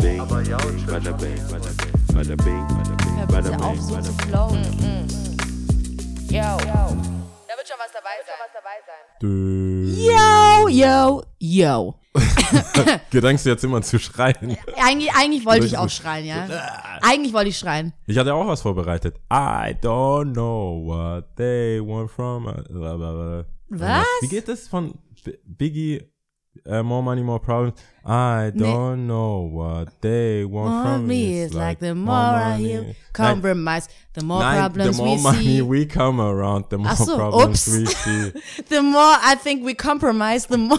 bing, bada bing, bada bing, bada bing, bada bing, bada bing. flowen. Yo. Da wird schon was dabei sein. Yo, yo, yo. Gedenkst du jetzt immer zu schreien? Eigentlich, eigentlich wollte ich auch schreien, ja. Eigentlich wollte ich schreien. Ich hatte auch was vorbereitet. I don't know what they want from us. Was? Wie geht das von Biggie? Uh, more money, more problems. I don't know what they want Want from me It's like the more I hear compromise, the more Nein, problems the more we money see. we come around, the more Ach so, problems ups. we see. The more I think we compromise, the more.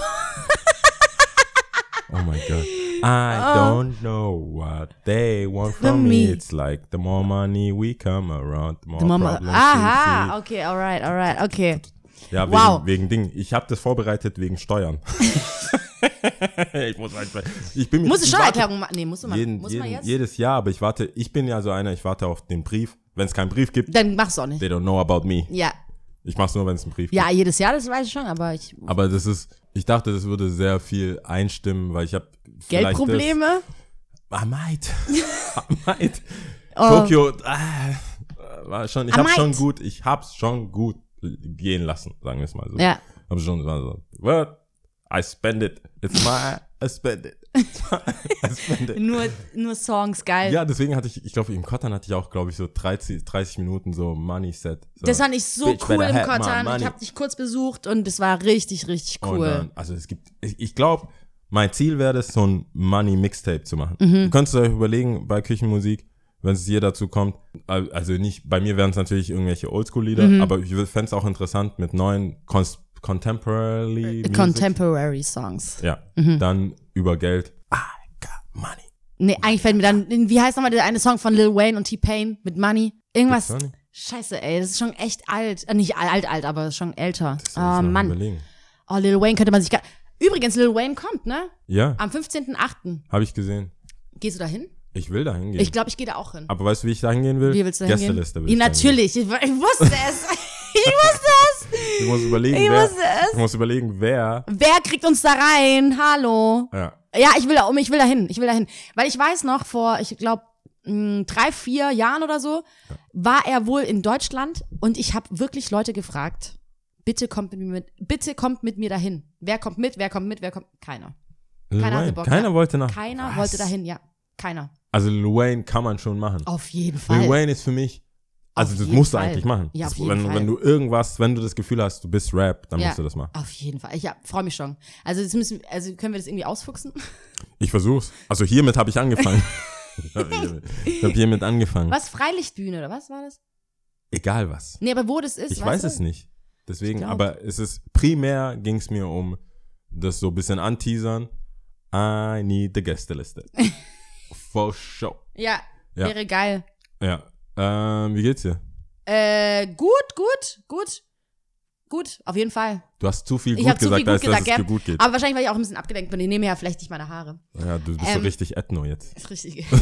Oh my god. I don't know what they want from me. me. It's like the more money we come around, the more, The more problems Aha, we okay, alright, alright, okay. Ja, wegen, Wow. wegen Ding. Ich habe das vorbereitet wegen Steuern. ich muss einfach, ich bin Muss ich Steuererklärung machen? Nee, musst du mal. jeden, muss man jeden, jetzt? jedes Jahr, aber ich warte, ich bin ja so einer, ich warte auf den Brief. Wenn es keinen Brief gibt, Dann mach's auch nicht. they don't know about me. Ja. Ich mach's nur, wenn es einen Brief Ja, gibt. jedes Jahr, das weiß ich schon, aber ich. Aber das ist, ich dachte, das würde sehr viel einstimmen, weil ich habe Geldprobleme? Ah, Mate. Ah, Mate. Oh. Tokio, ah, war schon, ich Ah, hab's schon Mate. gut, ich hab's schon gut gehen lassen, sagen wir es mal so. Ja. Hab schon war so, what? I spend it. It's my, I spend it. I spend it. Nur, nur Songs, geil. Ja, deswegen hatte ich, ich glaube, im Kottern hatte ich auch, glaube ich, so 30, 30 Minuten so Money Set. So. Das fand ich so Bitch cool im Kottern. Ich money. habe dich kurz besucht und es war richtig, richtig cool. dann, also es gibt, ich, ich glaube, mein Ziel wäre es, so ein Money-Mixtape zu machen. Mhm. Du könntest euch überlegen, bei Küchenmusik, wenn es hier dazu kommt, al- also nicht, bei mir wären es natürlich irgendwelche Oldschool-Lieder, Mhm. aber ich fände es auch interessant mit neuen Contemporary Music. Contemporary Songs. Ja, Mhm. dann über Geld. I got money. Nee, eigentlich fällt mir dann, wie heißt nochmal der eine Song von Lil Wayne und T-Pain mit Money? Irgendwas. Scheiße, ey, das ist schon echt alt. Äh, nicht alt, alt, aber schon älter. Das Oh, Mann. Überlegen. Oh, Lil Wayne könnte man sich gar. Übrigens, Lil Wayne kommt, ne? Ja, Am 15.8. habe ich gesehen. Gehst du da hin? Ich will da hingehen. Ich glaube, ich gehe da auch hin. aber weißt du, wie ich da hingehen will? Wie willst du da hingehen? Gästeliste will Ja, ich da hingehen. natürlich. Ich, ich wusste es. ich wusste es. Ich muss überlegen, Ich wer, wusste es. ich muss überlegen, wer. Wer kriegt uns da rein? Hallo. Ja. Ja, ich will da um, ich will da hin, ich will da hin. Weil ich weiß noch, vor, ich glaube, drei, vier Jahren oder so, war er wohl in Deutschland und ich habe wirklich Leute gefragt, bitte kommt mit mir mit, bitte kommt mit mir dahin. Wer kommt mit, wer kommt mit, wer kommt, keiner. Keiner hatte. Bock, Keiner ja. wollte nach. Keiner Was? wollte dahin, ja. Keiner. Also Lil Wayne kann man schon machen. Auf jeden Lil Fall. Wayne ist für mich, also Auf das musst du Fall. eigentlich machen. Ja, auf Das- jeden wenn, Fall. wenn du irgendwas, wenn du das Gefühl hast, du bist Rap, dann Ja. musst du das machen. Auf jeden Fall. Ich ja, freue mich schon. Also, jetzt müssen, also können wir das irgendwie ausfuchsen? Ich versuch's. Also hiermit habe ich angefangen. ich habe hiermit, hab hiermit angefangen. Was? Freilichtbühne oder was war das? Egal was. Nee, aber wo das ist, Ich weiß du? es nicht. Deswegen, aber es ist primär ging es mir um das so ein bisschen anteasern. I need the Gästeliste. For show. Ja, Ja. wäre geil. Ja. Ähm, wie geht's dir? Äh, gut, gut, gut. Gut, auf jeden Fall. Du hast zu viel Ich gut habe zu gesagt, viel gut als dass gesagt, es dir gut geht. Aber wahrscheinlich, weil ich auch ein bisschen abgelenkt bin. Ich nehme ja vielleicht nicht meine Haare. Ja, du bist so Ähm, richtig ethno jetzt. Ist richtig.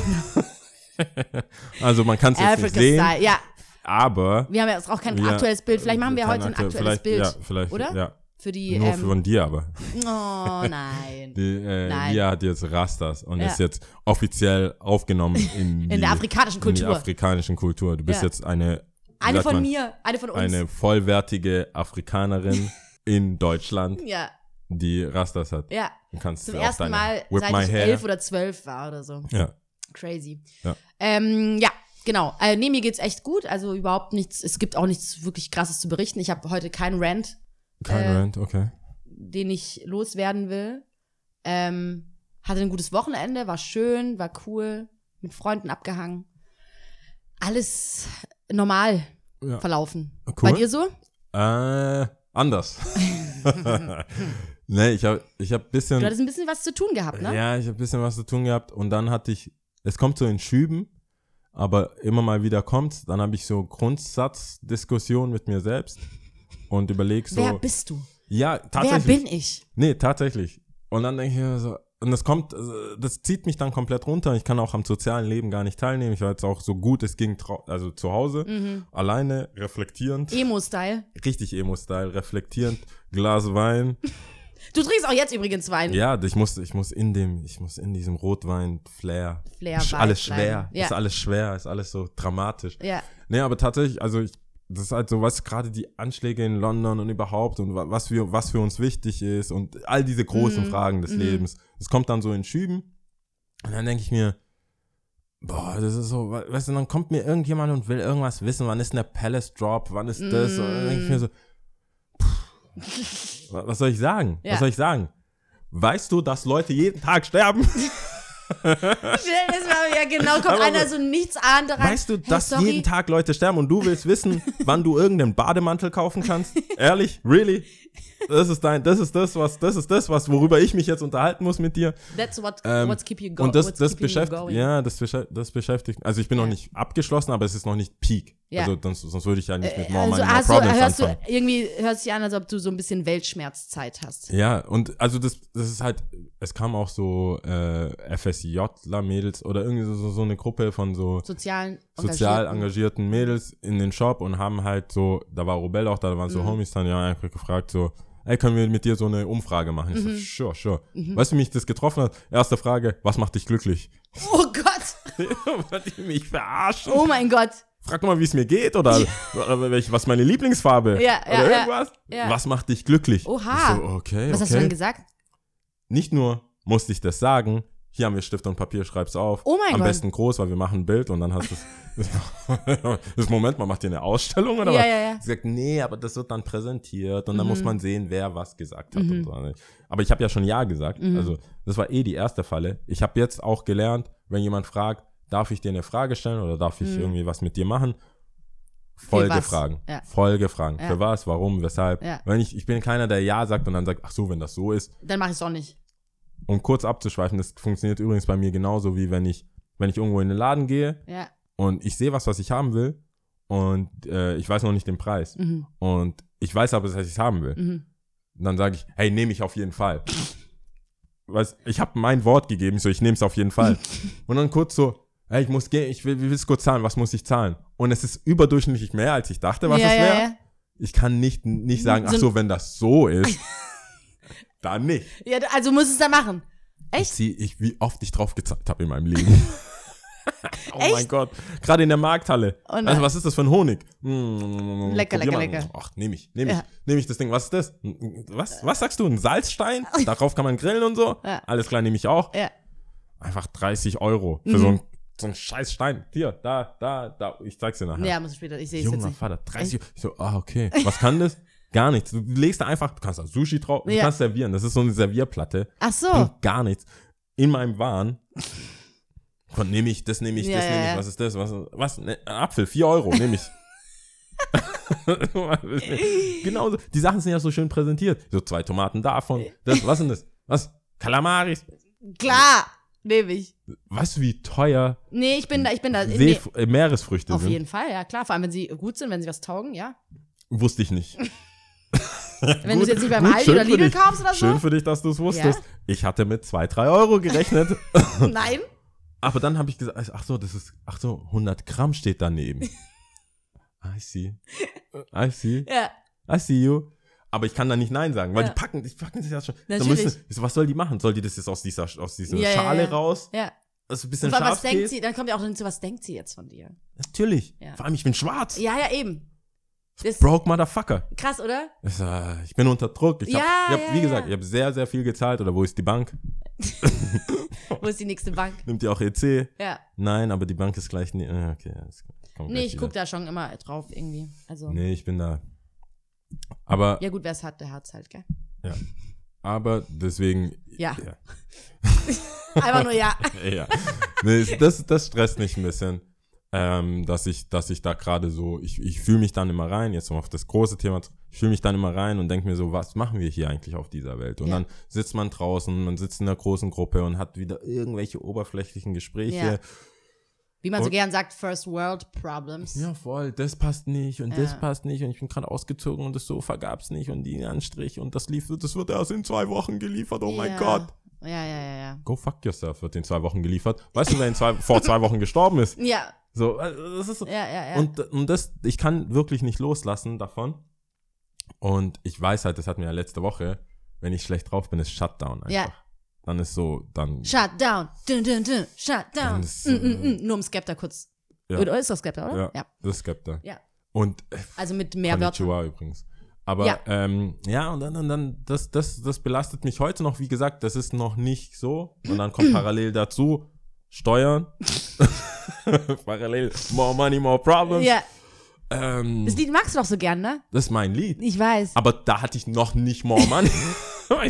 Also man kann es jetzt nicht Africa sehen, Style. Ja, aber wir haben ja auch kein wir- aktuelles Bild. Vielleicht machen wir heute ein aktu- aktuelles Bild. Ja, vielleicht, oder? Ja, Für die. nur ähm, von dir aber. oh nein. Die, äh, Nein. Lia hat jetzt Rastas und Ja. ist jetzt offiziell aufgenommen in, die, In der afrikanischen in Kultur. die afrikanischen Kultur. Du bist Ja. jetzt eine, eine von man, mir, eine von uns. eine vollwertige Afrikanerin in Deutschland, ja, die Rastas hat. ja. Du kannst Zum ersten Mal, seit ich hair. elf oder zwölf war oder so. Ja. Crazy. Ja. Ähm, ja, genau. Äh, nee, mir geht's echt gut. Also überhaupt nichts, es gibt auch nichts wirklich krasses zu berichten. Ich habe heute keinen Rant, Kein Äh, Rant, okay. den ich loswerden will. Ähm, hatte ein gutes Wochenende, war schön, war cool, mit Freunden abgehangen. Alles normal Ja. verlaufen. Cool. Bei dir so? Äh, anders. nee, ich habe ich hab bisschen Du hattest ein bisschen was zu tun gehabt, ne? Ja, ich habe ein bisschen was zu tun gehabt und dann hatte ich, es kommt so in Schüben, aber immer mal wieder kommt's, dann habe ich so Grundsatzdiskussionen mit mir selbst und überleg so, Wer bist du? ja, Wer tatsächlich. bin ich? Nee, tatsächlich. Und dann denke ich mir so, und das kommt, also, das zieht mich dann komplett runter. Ich kann auch am sozialen Leben gar nicht teilnehmen. Ich war jetzt auch so gut es ging, also zu Hause, Mhm. alleine, reflektierend, Emo-Style. richtig Emo-Style, reflektierend, Glas Wein, Du trinkst auch jetzt übrigens Wein. Ja, ich muss, ich muss in dem, ich muss in diesem Rotwein Flair. Flair Vibe alles schwer. Ja. Ist alles schwer, ist alles so dramatisch. Ja. Nee, aber tatsächlich, also ich, das ist halt so, was gerade die Anschläge in London und überhaupt und wa- was für, was für uns wichtig ist und all diese großen Mhm. Fragen des Lebens. Es kommt dann so in Schüben und dann denke ich mir, boah, das ist so, we- weißt du, dann kommt mir irgendjemand und will irgendwas wissen, wann ist denn der Palace Drop, wann ist das? Und dann denke ich mir so, pff, wa- was soll ich sagen? Ja. Was soll ich sagen? Weißt du, dass Leute jeden Tag sterben? Dir das mal, ja genau, kommt Aber einer so- nichts rein. Weißt du, Hey, dass sorry. jeden Tag Leute sterben und du willst wissen, wann du irgendeinen Bademantel kaufen kannst? Ehrlich? Really? Das ist dein, das ist das, was, das ist das, was, worüber ich mich jetzt unterhalten muss mit dir. That's what, Ähm, what's keep you going. und das, das beschäftigt, ja, das, das beschäftigt, also ich bin noch Ja. nicht abgeschlossen, aber es ist noch nicht Peak. Ja. Also sonst, sonst würde ich ja nicht mit More Also Money, More hast du, Problems hörst du, anfangen. irgendwie hört sich an, als ob du so ein bisschen Weltschmerzzeit hast. Ja, und also das, das ist halt, es kam auch so äh, FSJ-Mädels oder irgendwie so, so, eine Gruppe von so Sozialen, sozial Engagierten. engagierten Mädels in den Shop und haben halt so, da war Robel auch da, da waren so Mhm. Homies dann, ja, einfach gefragt so, ey, können wir mit dir so eine Umfrage machen? Ich Mhm. so, sure, sure. Weißt du, wie mich das getroffen hat? Erste Frage, was macht dich glücklich? Oh Gott, Wollt ihr mich verarschen? oh mein Gott. Frag mal, wie es mir geht oder, oder was meine Lieblingsfarbe Ja, ja, oder irgendwas. ja. Was macht dich glücklich? Oha. Ich so, okay, Was hast du okay. denn gesagt? Nicht nur musste ich das sagen, hier haben wir Stift und Papier, schreib's auf. Oh mein Am Gott. besten groß, weil wir machen ein Bild und dann hast du es. das Moment, man macht hier eine Ausstellung oder Ja, was? ja, ja. Sie sagt, nee, aber das wird dann präsentiert und dann Mhm. muss man sehen, wer was gesagt hat. Und so. Aber ich habe ja schon Ja gesagt. Mhm. Also, das war eh die erste Falle. Ich habe jetzt auch gelernt, wenn jemand fragt, darf ich dir eine Frage stellen oder darf ich irgendwie was mit dir machen? Folgefragen. Mhm. Ja. Folgefragen. Ja. Für was, warum, weshalb. Ja. Wenn ich, ich bin keiner, der Ja sagt und dann sagt, ach so, wenn das so ist, Dann mach ich es auch nicht. Um kurz abzuschweifen, das funktioniert übrigens bei mir genauso wie wenn ich, wenn ich irgendwo in den Laden gehe Ja. und ich sehe was, was ich haben will und äh, ich weiß noch nicht den Preis Mhm. und ich weiß aber, dass ich es haben will. Mhm. Dann sage ich, hey, nehme ich auf jeden Fall. Weißt, ich habe mein Wort gegeben, so, ich nehme es auf jeden Fall. und dann kurz so, hey, ich muss gehen, ich will, will es kurz zahlen, was muss ich zahlen? Und es ist überdurchschnittlich mehr, als ich dachte, was ja, es wäre. ja. Ich kann nicht, nicht sagen, ach So- so, wenn das so ist, dann nicht. ja, also musst du es dann machen. Echt? Zieh ich, wie oft ich drauf gezahlt habe in meinem Leben. oh mein Echt? Gott. Gerade in der Markthalle. Oh also, was ist das für ein Honig? Mm, Lecker, lecker, mal. lecker. Ach, nehme ich, nehme ich. Ja. Nehme ich das Ding. Was ist das? Was, was sagst du? Ein Salzstein? Darauf kann man grillen und so? Ja. Alles klar, nehme ich auch. Ja. Einfach 30 Euro für Mhm. so ein so ein scheiß Stein. Hier, da, da, da. Ich zeig's dir nachher. Ja, muss ich später. Ich sehe es jetzt Junger nicht. Vater, 30 Ich so, ah, okay. Was kann das? Gar nichts. Du legst da einfach, du kannst da Sushi drauf, du Ja. kannst servieren. Das ist so eine Servierplatte. Ach so. Bringt gar nichts. In meinem Wahn. Von nehme ich, das nehme ich, Ja, das nehme ich, was ist das? Was, was? Ne, ein Apfel, 4 Euro, nehme ich. genau so. Die Sachen sind ja so schön präsentiert. So zwei Tomaten davon. Das, was sind das? Was? Kalamaris. Klar, nehme ich. Weißt du, wie teuer Nee, ich bin da, ich bin da. Nee, Seef äh, Meeresfrüchte auf sind? jeden Fall, ja, klar. Vor allem, wenn sie gut sind, wenn sie was taugen, ja. Wusste ich nicht. Wenn du es jetzt nicht beim gut, Aldi oder Lidl kaufst oder so. Schön für dich, dass du es wusstest. Ich hatte mit 2, 3 Euro gerechnet. Nein. Aber dann habe ich gesagt, ach so, das ist, ach so, 100 Gramm steht daneben. I see. I see. Ja. I see you. Aber ich kann da nicht Nein sagen, weil Ja. die packen, die packen das ja schon. Natürlich. müssen, was soll die machen? Soll die das jetzt aus dieser, aus dieser Ja, ja, Schale ja. raus? Ja. Also ein bisschen Und was scharf denkt sie? Dann kommt ja auch hinzu, was denkt sie jetzt von dir? Natürlich. Ja. Vor allem, ich bin schwarz. Ja, ja, eben. Das Broke Motherfucker. krass, oder? Ich, äh, ich bin unter Druck. Ich Ja, hab, ich hab, ja, wie ja. gesagt, ich habe sehr, sehr viel gezahlt. Oder wo ist die Bank? Wo ist die nächste Bank? Nimmt ihr auch EC? Ja. Nein, aber die Bank ist gleich. nie- äh, Okay, das kommt Nee, ich wieder. guck da schon immer drauf irgendwie. Also. Nee, ich bin da. Aber, Ja, gut, wer es hat, der hat's halt, gell? aber deswegen. Ja. Ja. Einfach nur ja. ja. Nee, das, das stresst mich ein bisschen. Ähm, dass ich, dass ich da gerade so, ich, ich fühle mich dann immer rein, jetzt um auf das große Thema, ich fühle mich dann immer rein und denke mir so, was machen wir hier eigentlich auf dieser Welt? Und Ja. dann sitzt man draußen, man sitzt in einer großen Gruppe und hat wieder irgendwelche oberflächlichen Gespräche. Ja. Wie man so Und- gern sagt, First World Problems. Ja, voll, das passt nicht und das Ja. passt nicht und ich bin gerade ausgezogen und das Sofa gab's nicht und die Anstrich und das lief, das wird erst in zwei Wochen geliefert, oh mein. Gott. Ja, ja, ja, ja. Go fuck yourself wird in zwei Wochen geliefert. Weißt du, wer in zwei, vor zwei Wochen gestorben ist? Ja, So, äh, das ist so. ja, ja, ja. Und, und das, ich kann wirklich nicht loslassen davon. Und ich weiß halt, das hatten wir ja letzte Woche, wenn ich schlecht drauf bin, ist Shutdown einfach. Ja. Dann ist so, dann, Shut down. Dun, dun, dun. Shut down. Das ist, Mm, mm, mm. Nur um Skepta kurz. Ja. Oder ist das Skepta, oder? ja, Ja. das ist Skepta. Ja. Und äh, Also mit mehr Wörtern. Übrigens. Aber Ja. ja, ähm, ja und dann, dann, dann das, das, das belastet mich heute noch. Wie gesagt, das ist noch nicht so. Und dann kommt parallel dazu Steuern. parallel more money, more problems. Ja. Ähm, Das Lied magst du doch so gern, ne? das ist mein Lied. Ich weiß. Aber da hatte ich noch nicht more money.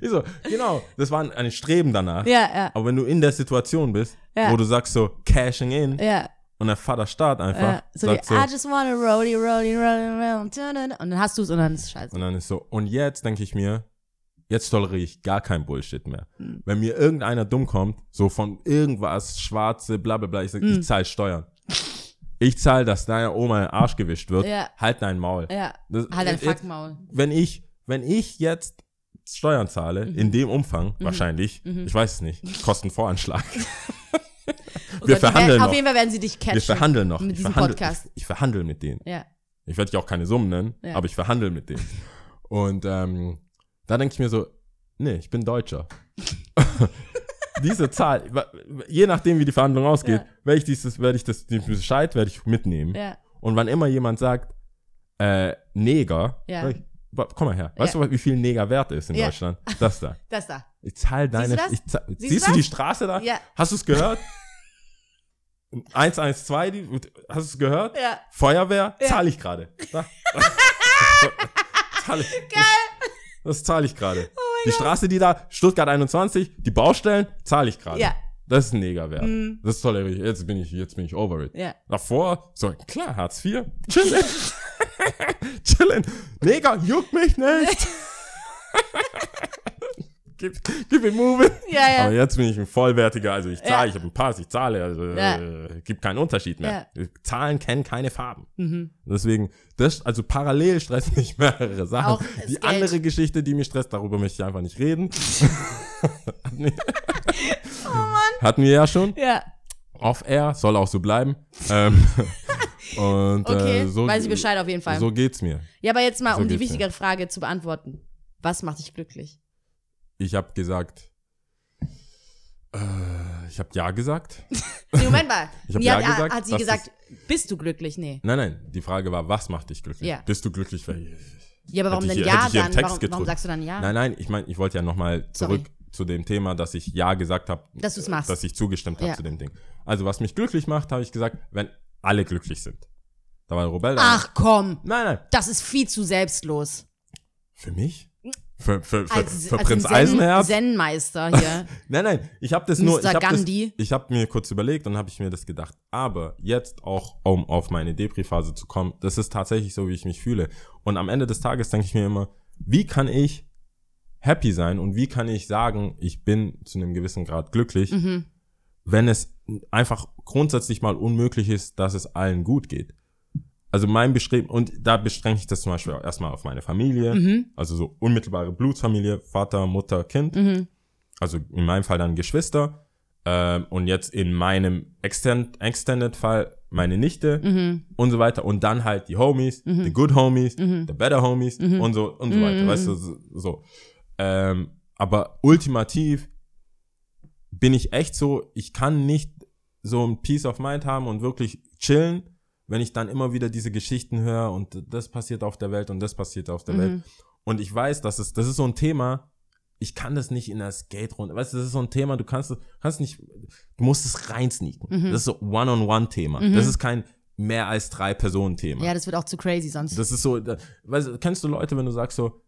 ich so, genau, das war ein Streben danach. Ja, ja. Aber wenn du in der Situation bist, Ja. wo du sagst so, cashing in, Ja. und der Vater starrt einfach, ja. So wie, sagt so, I just wanna rollie, rollie, rollie dun. Und dann hast du es und dann ist es scheiße. Und dann ist so, und jetzt denke ich mir, jetzt toleriere ich gar kein Bullshit mehr. Hm. Wenn mir irgendeiner dumm kommt, so von irgendwas, schwarze, bla bla bla, ich sage, Hm. ich zahle Steuern. Ich zahle, dass deiner Oma in den Arsch gewischt wird. Ja. Halt dein Maul. Ja. Das- Halt dein Fuckmaul. Wenn ich, wenn ich jetzt Steuern zahle, Mhm. in dem Umfang, wahrscheinlich, ich weiß es nicht, Kostenvoranschlag. Oh Wir Gott, die verhandeln werden- Auf noch. jeden Fall werden sie dich catchen. Wir verhandeln noch. Mit ich diesem verhandel, Podcast. Ich, ich verhandle mit denen. Ja. Ich werde dich auch keine Summen nennen, Ja. aber ich verhandle mit denen. Und ähm, da denke ich mir so, nee, ich bin Deutscher. Diese Zahl, je nachdem, wie die Verhandlung ausgeht, Ja. werde ich dieses, werde ich das, den Bescheid werde ich mitnehmen. Ja. Und wann immer jemand sagt, äh, Neger, Ja. ich, komm mal her. Weißt du, wie viel Neger wert ist in. Deutschland? Das da. Das da. Ich zahle deine. das? Ich zahl, Siehst du siehst du die Straße da? Ja. Hast du es gehört? 112, die, hast du es gehört? Ja. Feuerwehr, zahle ich gerade. Da. Zahl ich. Geil. Das zahle ich gerade. die Straße, die da, Stuttgart 21, die Baustellen, zahle ich gerade. Ja. Das ist ein Negerwert. Mhm. Das ist toll. Jetzt bin ich, jetzt bin ich over it. Ja. Davor, so, klar, Hartz IV. Chillen. Chillen. Neger, juckt mich nicht. gib, gib it moving. Ja, ja. Aber jetzt bin ich ein vollwertiger, also ich zahle, Ja. ich habe einen Pass, ich zahle, also Ja. äh, gibt keinen Unterschied mehr. Zahlen kennen keine Farben. Deswegen, das, also parallel stressen mich mehrere Sachen. Auch die Geld. andere Geschichte, die mich stresst, darüber möchte ich einfach nicht reden. Hatten wir- Hatten wir ja schon. Ja. Off-Air, soll auch so bleiben. ähm, und Okay. äh, so, Weiß ich Bescheid auf jeden Fall. So geht's mir. Ja, aber jetzt mal, So um die wichtigere Frage zu beantworten. Was macht dich glücklich? Ich habe gesagt, äh, ich habe ja gesagt. Nee, Moment mal. Ich hab Nee, ja hat, gesagt, Hat sie gesagt, bist du glücklich? Nee. Nein, nein, die Frage war, was macht dich glücklich? Ja. Bist du glücklich? Weil, Ja, aber warum Hätte denn ich- ja ich dann? Warum, warum sagst du dann ja? Nein, nein, ich meine, ich wollte ja nochmal Sorry. zurück zu dem Thema, dass ich ja gesagt habe, Dass du's machst. dass ich zugestimmt habe Ja. zu dem Ding. Also, was mich glücklich macht, habe ich gesagt, wenn alle glücklich sind. Da war Robel. Ach komm, Nein, nein. das ist viel zu selbstlos. Für mich? Für, für, für, Als, für als Prinz Zen, Eisenherz? Zen-Meister hier. Nein, nein, ich habe das nur, ich Mr. habe Gandhi. ich habe mir kurz überlegt und habe ich mir das gedacht. Aber jetzt auch, um auf meine Depri-Phase zu kommen, das ist tatsächlich so, wie ich mich fühle. Und am Ende des Tages denke ich mir immer, wie kann ich happy sein und wie kann ich sagen, ich bin zu einem gewissen Grad glücklich, Mhm. wenn es einfach grundsätzlich mal unmöglich ist, dass es allen gut geht. Also mein Bestreben, und da beschränke ich das zum Beispiel auch erstmal auf meine Familie, Mhm. also so unmittelbare Blutsfamilie, Vater, Mutter, Kind Mhm. also in meinem Fall dann Geschwister ähm, und jetzt in meinem Extend, Extended Fall meine Nichte Mhm. und so weiter und dann halt die Homies, the good Homies, the better Homies und so und so weiter, weißt du, so. so. Ähm, aber ultimativ bin ich echt so, ich kann nicht so ein Peace of Mind haben und wirklich chillen, wenn ich dann immer wieder diese Geschichten höre und das passiert auf der Welt und das passiert auf der Welt. Und ich weiß, dass es, das ist so ein Thema, ich kann das nicht in der Skate-Runde. Weißt du, das ist so ein Thema, du kannst, kannst nicht, du musst es reinsneaken. Das ist so One-on-One-Thema. Das ist kein mehr als drei Personen-Thema. Ja, das wird auch zu crazy sonst. Das ist so, da, weißt du, kennst du Leute, wenn du sagst so,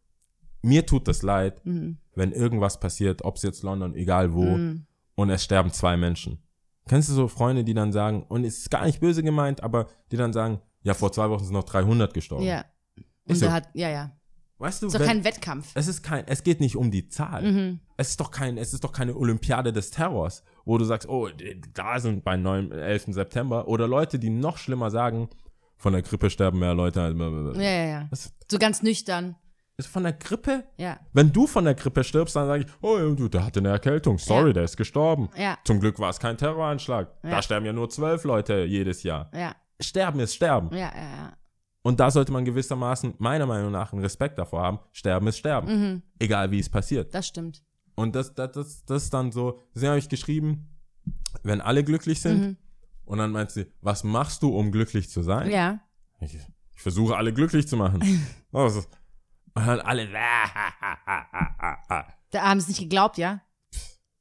mir tut das leid, Mhm. wenn irgendwas passiert, ob es jetzt London, egal wo, und es sterben zwei Menschen. Kennst du so Freunde, die dann sagen, und es ist gar nicht böse gemeint, aber die dann sagen, ja, vor zwei Wochen sind noch 300 gestorben. ja. Und Ist so. hat, ja, ja. Weißt du, Ist doch kein Wettkampf. es ist kein, es geht nicht um die Zahl. Mhm. Es ist doch kein, es ist doch keine Olympiade des Terrors, wo du sagst, oh, da sind bei 9, 11. September. Oder Leute, die noch schlimmer sagen, von der Grippe sterben mehr Leute. als- Ja, ja, ja. Was So ganz nüchtern. Ist von der Grippe? Ja. Wenn du von der Grippe stirbst, dann sage ich, oh, du, der hatte eine Erkältung. Sorry, Ja. der ist gestorben. Ja. Zum Glück war es kein Terroranschlag. Ja. Da sterben ja nur zwölf Leute jedes Jahr. Ja. Sterben ist Sterben. Ja, ja, ja. Und da sollte man gewissermaßen, meiner Meinung nach, einen Respekt davor haben. Sterben ist Sterben. Mhm, Egal wie es passiert. das stimmt. Und das, das, das, das ist dann so, deswegen habe ich geschrieben, wenn alle glücklich sind. Mhm. Und dann meint sie, was machst du, um glücklich zu sein? Ja. Ich, ich versuche alle glücklich zu machen. Was ist- und dann alle, Da haben sie es nicht geglaubt, ja?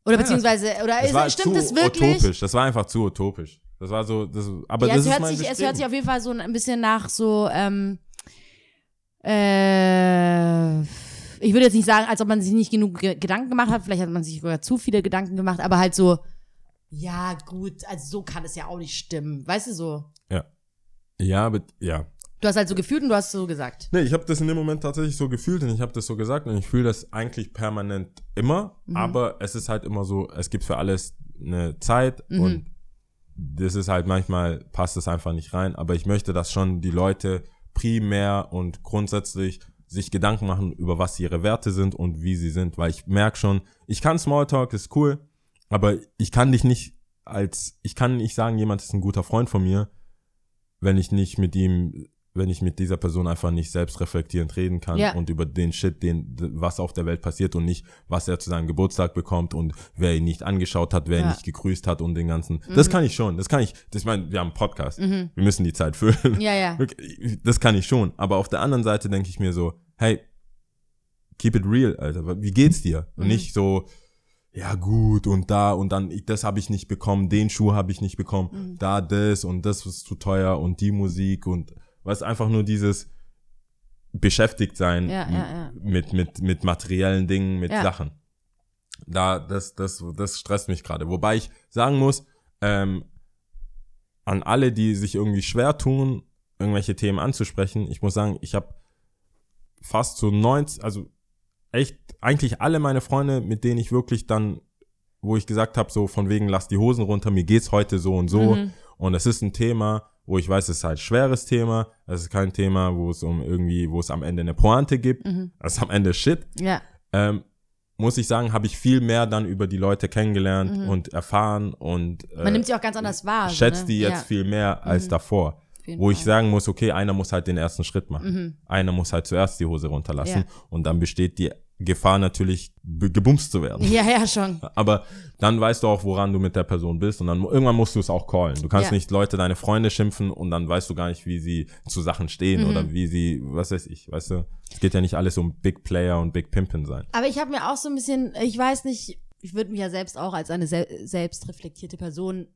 Oder beziehungsweise, oder das ist, war stimmt es wirklich? utopisch. Das war einfach zu utopisch. Das war so, das, aber Ja, das es ist hört, sich, es hört sich auf jeden Fall so ein bisschen nach so, ähm, äh, ich würde jetzt nicht sagen, als ob man sich nicht genug Ge Gedanken gemacht hat, vielleicht hat man sich sogar zu viele Gedanken gemacht, aber halt so, ja gut, also so kann es ja auch nicht stimmen, weißt du so. Ja. Ja, aber, ja. Du hast halt so gefühlt und du hast so gesagt. Nee, ich habe das in dem Moment tatsächlich so gefühlt und ich habe das so gesagt und ich fühle das eigentlich permanent immer, Mhm. aber es ist halt immer so, es gibt für alles eine Zeit Mhm. und das ist halt manchmal passt es einfach nicht rein, aber ich möchte, dass schon die Leute primär und grundsätzlich sich Gedanken machen über was ihre Werte sind und wie sie sind, weil ich merke schon, ich kann Smalltalk, ist cool, aber ich kann dich nicht als, ich kann nicht sagen, jemand ist ein guter Freund von mir, wenn ich nicht mit ihm, wenn ich mit dieser Person einfach nicht selbst reflektierend reden kann Ja. und über den Shit, den, was auf der Welt passiert und nicht, was er zu seinem Geburtstag bekommt und wer ihn nicht angeschaut hat, wer ihn Ja. nicht gegrüßt hat und den ganzen. Das kann ich schon, das kann ich, das ich meine, wir haben einen Podcast, wir müssen die Zeit füllen. Ja, ja. Das kann ich schon, aber auf der anderen Seite denke ich mir so, hey, keep it real, Alter, wie geht's dir? Und nicht so, ja gut und da und dann das habe ich nicht bekommen, den Schuh habe ich nicht bekommen, da das und das ist zu teuer und die Musik und was einfach nur dieses beschäftigt sein Ja, ja, ja. mit mit mit materiellen Dingen, mit. Sachen. Da das das das stresst mich gerade, wobei ich sagen muss, ähm, an alle, die sich irgendwie schwer tun, irgendwelche Themen anzusprechen, ich muss sagen, ich habe fast so 90, also echt eigentlich alle meine Freunde, mit denen ich wirklich dann, wo ich gesagt habe, so von wegen lass die Hosen runter, mir geht's heute so und so. Mhm. Und es ist ein Thema, wo ich weiß, es ist halt ein schweres Thema. Es ist kein Thema, wo es um irgendwie, wo es am Ende eine Pointe gibt. Mhm. Es ist am Ende Shit. Ja. Ähm, muss ich sagen, habe ich viel mehr dann über die Leute kennengelernt und erfahren und äh, Mhm. Man nimmt sie auch ganz anders wahr. so, schätzt ne? die jetzt ja. Mhm. viel mehr als davor. Wo ich Fall. sagen muss, okay, einer muss halt den ersten Schritt machen. Einer muss halt zuerst die Hose runterlassen Ja. und dann besteht die Gefahr natürlich, gebumst zu werden. Ja, ja, schon. Aber dann weißt du auch, woran du mit der Person bist und dann irgendwann musst du es auch callen. Du kannst Ja. nicht Leute, deine Freunde schimpfen und dann weißt du gar nicht, wie sie zu Sachen stehen Mhm. oder wie sie, was weiß ich, weißt du? Es geht ja nicht alles um Big Player und Big Pimpin sein. Aber ich habe mir auch so ein bisschen, ich weiß nicht, ich würde mich ja selbst auch als eine sel selbstreflektierte Person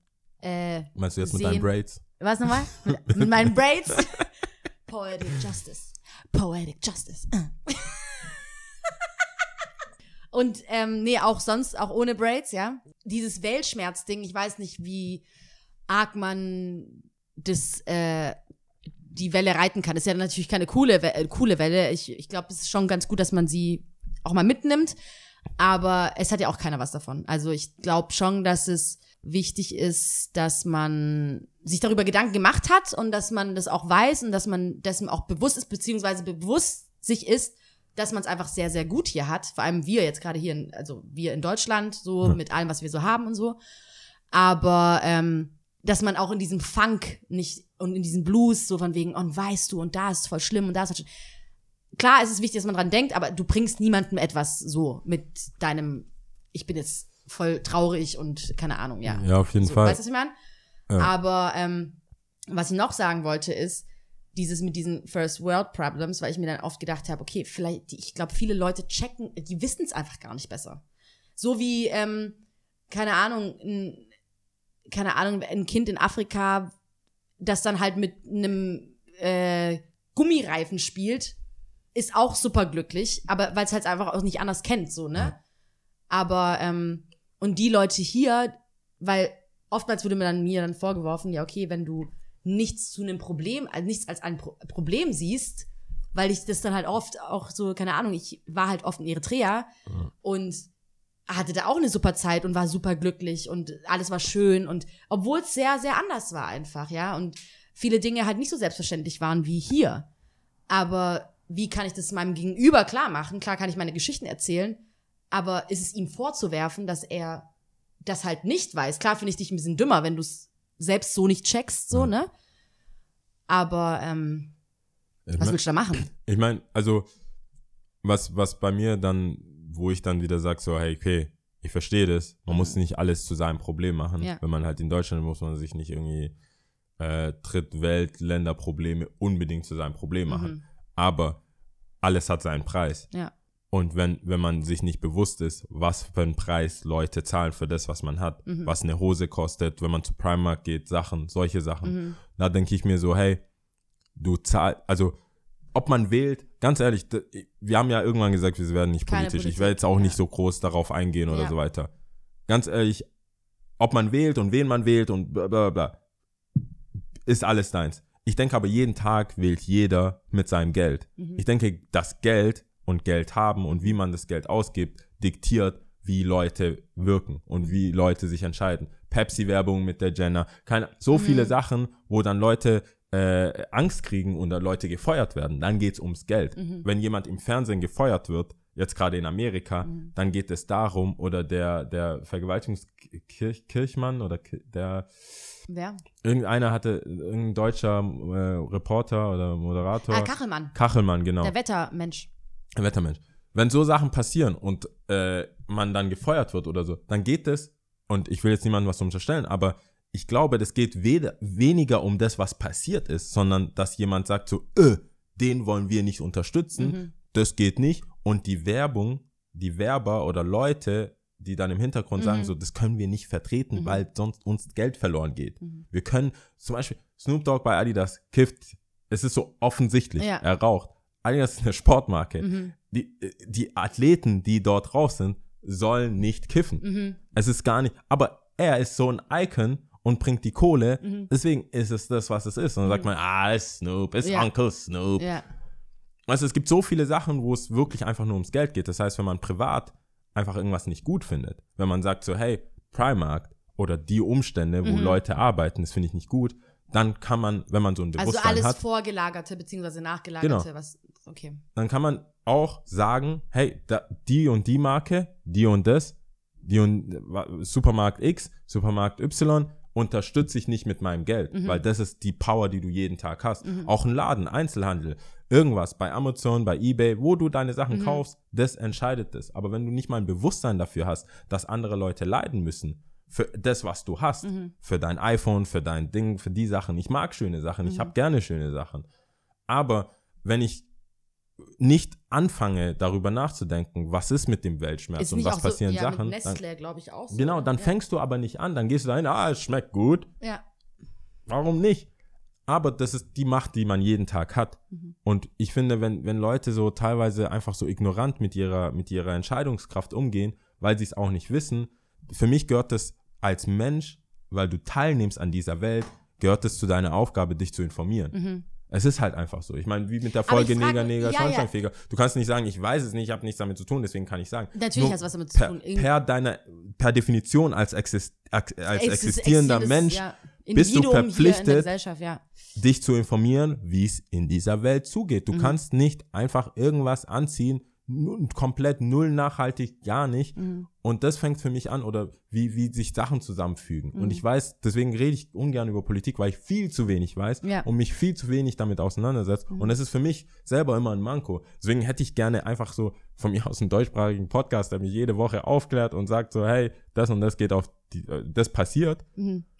äh, Meinst du jetzt mit sehen. deinen Braids? Was nochmal? Mit, mit meinen Braids? Poetic Justice. Poetic Justice. Und ähm, nee, auch sonst, auch ohne Braids, ja. Dieses Weltschmerzding, ich weiß nicht, wie arg man das, äh, die Welle reiten kann. Das ist ja natürlich keine coole, We- äh, coole Welle. Ich, ich glaube, es ist schon ganz gut, dass man sie auch mal mitnimmt. Aber es hat ja auch keiner was davon. Also ich glaube schon, dass es wichtig ist, dass man sich darüber Gedanken gemacht hat und dass man das auch weiß und dass man dessen auch bewusst ist, beziehungsweise bewusst sich ist, dass man es einfach sehr, sehr gut hier hat. Vor allem wir jetzt gerade hier, in, also wir in Deutschland, so Ja. mit allem, was wir so haben und so. Aber ähm, dass man auch in diesem Funk nicht und in diesem Blues so von wegen, oh, und weißt du, und da ist voll schlimm und da ist voll schlimm. Klar, es ist wichtig, dass man dran denkt, aber du bringst niemandem etwas so mit deinem, ich bin jetzt voll traurig und keine Ahnung, ja. Ja, auf jeden so, Fall. Weißt du, was ich meine? Ja. Aber ähm, was ich noch sagen wollte, ist, dieses mit diesen First World Problems, weil ich mir dann oft gedacht habe, okay, vielleicht, ich glaube, viele Leute checken, die wissen es einfach gar nicht besser. So wie, ähm, keine Ahnung, ein, keine Ahnung, ein Kind in Afrika, das dann halt mit einem äh, Gummireifen spielt, ist auch super glücklich, aber weil es halt einfach auch nicht anders kennt, so, ne? Ja. Aber, ähm, und die Leute hier, weil oftmals wurde mir dann mir dann vorgeworfen, ja, okay, wenn du nichts zu einem Problem, also nichts als ein Pro Problem siehst, weil ich das dann halt oft auch so, keine Ahnung, ich war halt oft in Eritrea und hatte da auch eine super Zeit und war super glücklich und alles war schön und obwohl es sehr, sehr anders war einfach, ja, und viele Dinge halt nicht so selbstverständlich waren wie hier. Aber wie kann ich das meinem Gegenüber klar machen? Klar kann ich meine Geschichten erzählen, aber ist es ihm vorzuwerfen, dass er das halt nicht weiß? Klar finde ich dich ein bisschen dümmer, wenn du es selbst so nicht checkst, so, Ja. ne? Aber ähm, Ich Was mein- willst du da machen? Ich meine, also, was, was bei mir dann, wo ich dann wieder sage, so, hey, okay, ich verstehe das, man muss nicht alles zu seinem Problem machen. Ja. Wenn man halt in Deutschland muss man sich nicht irgendwie äh, Drittwelt-Länder-Probleme unbedingt zu seinem Problem machen. Mhm. Aber alles hat seinen Preis. Ja. Und wenn, wenn man sich nicht bewusst ist, was für einen Preis Leute zahlen für das, was man hat, Mhm. was eine Hose kostet, wenn man zu Primark geht, Sachen, solche Sachen, Mhm. da denke ich mir so, hey, du zahlst, also ob man wählt, ganz ehrlich, wir haben ja irgendwann gesagt, wir werden nicht Keine politisch. Ich Politik, werde jetzt auch ja. nicht so groß darauf eingehen oder Ja. so weiter. Ganz ehrlich, ob man wählt und wen man wählt und bla bla bla, ist alles deins. Ich denke aber, jeden Tag wählt jeder mit seinem Geld. Mhm. Ich denke, das Geld und Geld haben und wie man das Geld ausgibt, diktiert, wie Leute wirken und wie Leute sich entscheiden. Pepsi-Werbung mit der Jenner, keine, so Mhm. viele Sachen, wo dann Leute äh, Angst kriegen und dann Leute gefeuert werden. Dann geht's ums Geld. Mhm. Wenn jemand im Fernsehen gefeuert wird, jetzt gerade in Amerika, Mhm. dann geht es darum, oder der, der Vergewaltigungskirchmann oder der Wer? Irgendeiner hatte, irgendein deutscher äh, Reporter oder Moderator. Ah, Kachelmann. Kachelmann, genau. Der Wettermensch. Wettermensch. Wenn so Sachen passieren und äh, man dann gefeuert wird oder so, dann geht es, und ich will jetzt niemandem was unterstellen, aber ich glaube, das geht weder, weniger um das, was passiert ist, sondern dass jemand sagt so, äh, den wollen wir nicht unterstützen, Mhm. das geht nicht. Und die Werbung, die Werber oder Leute, die dann im Hintergrund sagen Mhm. so, das können wir nicht vertreten, Mhm. weil sonst uns Geld verloren geht. Mhm. Wir können, zum Beispiel, Snoop Dogg bei Adidas kifft, es ist so offensichtlich, Ja. er raucht. Adidas ist eine Sportmarke. Mhm. Die, die Athleten, die dort drauf sind, sollen nicht kiffen. Mhm. Es ist gar nicht, aber er ist so ein Icon und bringt die Kohle, Mhm. deswegen ist es das, was es ist. Und dann sagt man, ah, ist Snoop, ist Ja. Uncle Snoop. Ja. Also es gibt so viele Sachen, wo es wirklich einfach nur ums Geld geht. Das heißt, wenn man privat einfach irgendwas nicht gut findet, wenn man sagt so, hey, Primark oder die Umstände, wo Mhm. Leute arbeiten, das finde ich nicht gut, dann kann man, wenn man so ein Also Bewusstsein alles hat, vorgelagerte beziehungsweise nachgelagerte, Genau. was. Okay. dann kann man auch sagen, hey, da, die und die Marke, die und das, die und Supermarkt X, Supermarkt Y unterstütze ich nicht mit meinem Geld, Mhm. weil das ist die Power, die du jeden Tag hast. Auch ein Laden, Einzelhandel, irgendwas bei Amazon, bei eBay, wo du deine Sachen Mhm. kaufst, das entscheidet das. Aber wenn du nicht mal ein Bewusstsein dafür hast, dass andere Leute leiden müssen für das, was du hast, Mhm. für dein iPhone, für dein Ding, für die Sachen. Ich mag schöne Sachen, ich Mhm. habe gerne schöne Sachen. Aber wenn ich nicht anfange, darüber nachzudenken, was ist mit dem Weltschmerz Ist und was passieren so, ja, Sachen, mit Nestle, glaube ich, auch so. genau, dann ja. fängst du aber nicht an, dann gehst du dahin, ah, es schmeckt gut, Ja. warum nicht? Aber das ist die Macht, die man jeden Tag hat. Mhm. Und ich finde, wenn, wenn Leute so teilweise einfach so ignorant mit ihrer, mit ihrer Entscheidungskraft umgehen, weil sie es auch nicht wissen, für mich gehört das als Mensch, weil du teilnimmst an dieser Welt, gehört es zu deiner Aufgabe, dich zu informieren. Mhm. Es ist halt einfach so. Ich meine, wie mit der Folge frag Neger, Neger, ja, ja. Schornsteinfeger. Du kannst nicht sagen, ich weiß es nicht, ich habe nichts damit zu tun, deswegen kann ich sagen. Natürlich Nur hat es was damit zu per, tun. Per deiner, per Definition als, exist, als Es ist existierender Mensch, ja, bist du verpflichtet, ja. dich zu informieren, wie es in dieser Welt zugeht. Mhm. Du kannst nicht einfach irgendwas anziehen, komplett null nachhaltig, gar nicht. Mhm. Und das fängt für mich an, oder wie, wie sich Sachen zusammenfügen. Mhm. Und ich weiß, deswegen rede ich ungern über Politik, weil ich viel zu wenig weiß Ja. und mich viel zu wenig damit auseinandersetze. Mhm. Und das ist für mich selber immer ein Manko. Deswegen hätte ich gerne einfach so von mir aus einen deutschsprachigen Podcast, der mich jede Woche aufklärt und sagt so, hey, das und das geht auf, die, äh, das passiert.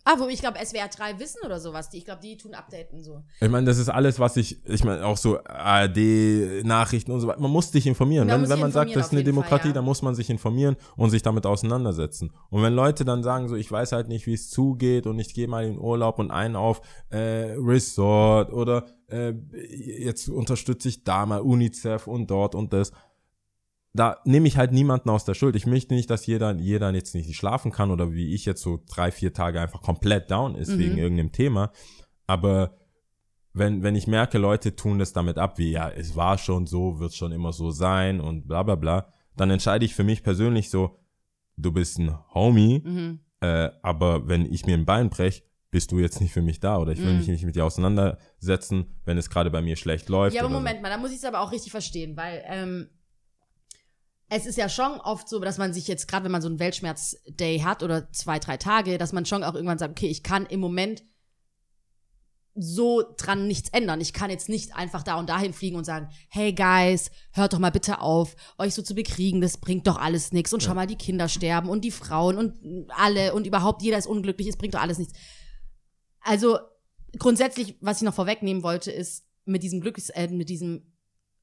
Ah, wo ich glaube, SWR 3 Wissen oder sowas. Die, ich glaube, die tun Updaten so. Ich meine, das ist alles, was ich, ich meine, auch so ARD-Nachrichten und so weiter. Man muss sich informieren. Man wenn muss wenn man sagt, das ist eine jeden Fall, Demokratie, ja. dann muss man sich informieren und sich damit auseinandersetzen. Und wenn Leute dann sagen, so, ich weiß halt nicht, wie es zugeht und ich gehe mal in Urlaub und einen auf äh, Resort oder äh, jetzt unterstütze ich da mal UNICEF und dort und das. Da nehme ich halt niemanden aus der Schuld. Ich möchte nicht, dass jeder, jeder jetzt nicht schlafen kann oder wie ich jetzt so drei, vier Tage einfach komplett down ist Mhm. wegen irgendeinem Thema. Aber wenn, wenn ich merke, Leute tun das damit ab, wie ja, es war schon so, wird schon immer so sein und bla bla bla, dann entscheide ich für mich persönlich so, du bist ein Homie, Mhm. äh, aber wenn ich mir ein Bein brech, bist du jetzt nicht für mich da oder ich will Mhm. mich nicht mit dir auseinandersetzen, wenn es gerade bei mir schlecht läuft. Ja, aber Moment mal, da muss ich es aber auch richtig verstehen, weil ähm, es ist ja schon oft so, dass man sich jetzt, gerade wenn man so einen Weltschmerz-Day hat oder zwei, drei Tage, dass man schon auch irgendwann sagt, okay, ich kann im Moment so dran nichts ändern. Ich kann jetzt nicht einfach da und dahin fliegen und sagen, hey Guys, hört doch mal bitte auf, euch so zu bekriegen, das bringt doch alles nichts. Und schau mal, die Kinder sterben und die Frauen und alle und überhaupt jeder ist unglücklich, es bringt doch alles nichts. Also grundsätzlich, was ich noch vorwegnehmen wollte, ist mit diesem Glücks, äh, mit diesem,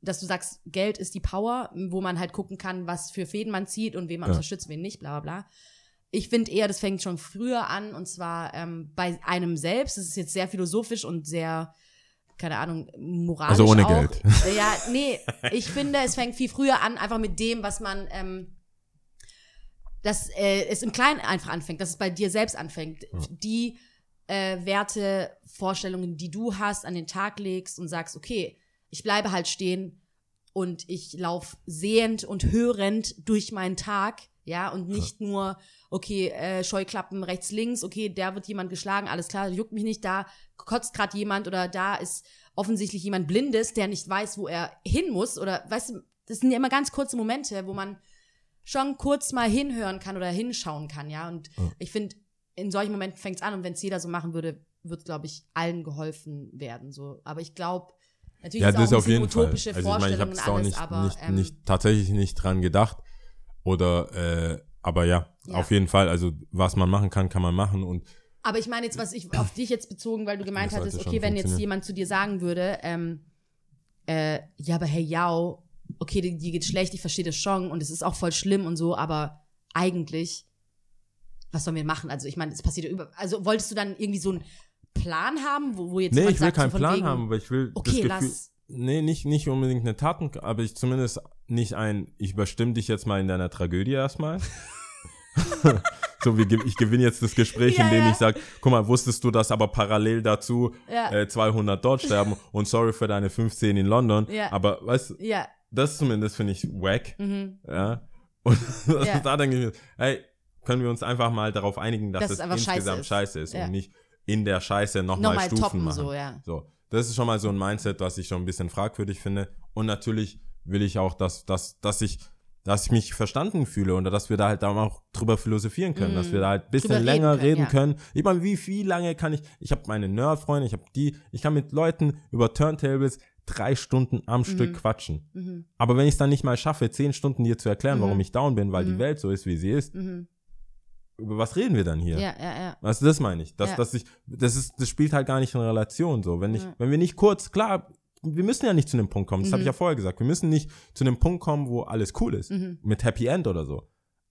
dass du sagst, Geld ist die Power, wo man halt gucken kann, was für Fäden man zieht und wen man Ja. unterstützt, wen nicht, bla bla bla. Ich finde eher, das fängt schon früher an und zwar ähm, bei einem selbst. Das ist jetzt sehr philosophisch und sehr, keine Ahnung, moralisch. Also ohne auch. Geld. Ja, nee, ich finde, es fängt viel früher an, einfach mit dem, was man, ähm, dass äh, es im Kleinen einfach anfängt, dass es bei dir selbst anfängt. Die äh, Werte, Vorstellungen, die du hast, an den Tag legst und sagst, okay, ich bleibe halt stehen und ich laufe sehend und hörend durch meinen Tag, ja, und nicht nur, okay, äh, Scheuklappen rechts, links, okay, da wird jemand geschlagen, alles klar, juckt mich nicht, da kotzt gerade jemand oder da ist offensichtlich jemand Blindes, der nicht weiß, wo er hin muss oder, weißt du, das sind ja immer ganz kurze Momente, wo man schon kurz mal hinhören kann oder hinschauen kann, ja, und Ja. ich finde, in solchen Momenten fängt es an und wenn es jeder so machen würde, wird, glaube ich, allen geholfen werden, so, aber ich glaube, natürlich Ja, ist das auch ein auf jeden Fall. utopische Also ich meine, ich habe es auch nicht, aber, nicht, ähm, nicht, tatsächlich nicht dran gedacht. Oder, äh, aber ja, Ja. auf jeden Fall. Also was man machen kann, kann man machen. Und Aber ich meine jetzt, was ich auf dich jetzt bezogen, weil du gemeint hattest, okay, wenn jetzt jemand zu dir sagen würde, ähm, äh, ja, aber hey, Yao, okay, dir, dir geht's schlecht, ich verstehe das schon und es ist auch voll schlimm und so, aber eigentlich, was sollen wir machen? Also ich meine, es passiert ja über. Also wolltest du dann irgendwie so einen Plan haben, wo, wo jetzt nee, ich will sagt, keinen so Plan wegen, haben, aber ich will Okay, das Gefühl. lass. Nee, nicht, nicht unbedingt eine Taten, aber ich zumindest nicht ein, ich überstimme dich jetzt mal in deiner Tragödie erstmal. so wie ich gewinne jetzt das Gespräch, Ja, indem ja. ich sage, guck mal, wusstest du, dass aber parallel dazu Ja. äh, 200 dort sterben und sorry für deine 15 in London, Ja. aber weißt du, Ja, das zumindest finde ich wack, mhm. ja. Und da denke ich mir, hey, können wir uns einfach mal darauf einigen, dass Dass es es einfach scheiße insgesamt ist. scheiße ist, und nicht in der Scheiße nochmal nochmal Stufen toppen, machen. so, ja. So, das ist schon mal so ein Mindset, was ich schon ein bisschen fragwürdig finde. Und natürlich will ich auch, dass, dass, dass ich, dass ich mich verstanden fühle und dass wir da halt dann auch drüber philosophieren können, dass wir da halt ein bisschen Mm. Reden länger können, reden ja. können. Ich meine, wie viel lange kann ich, ich habe meine Nerd-Freunde, ich habe die, ich kann mit Leuten über Turntables drei Stunden am Stück quatschen. Mhm. Aber wenn ich es dann nicht mal schaffe, zehn Stunden dir zu erklären, Mhm. warum ich down bin, weil Mhm. die Welt so ist, wie sie ist, Mhm. Über was reden wir dann hier? Ja, ja, ja. Du, das meine ich. Dass, Ja. dass ich, das ist, das spielt halt gar nicht in Relation so. Wenn ich, Ja. wenn wir nicht kurz, klar, wir müssen ja nicht zu einem Punkt kommen, das habe ich Mhm. ja vorher gesagt. Wir müssen nicht zu einem Punkt kommen, wo alles cool ist. Mhm. Mit Happy End oder so.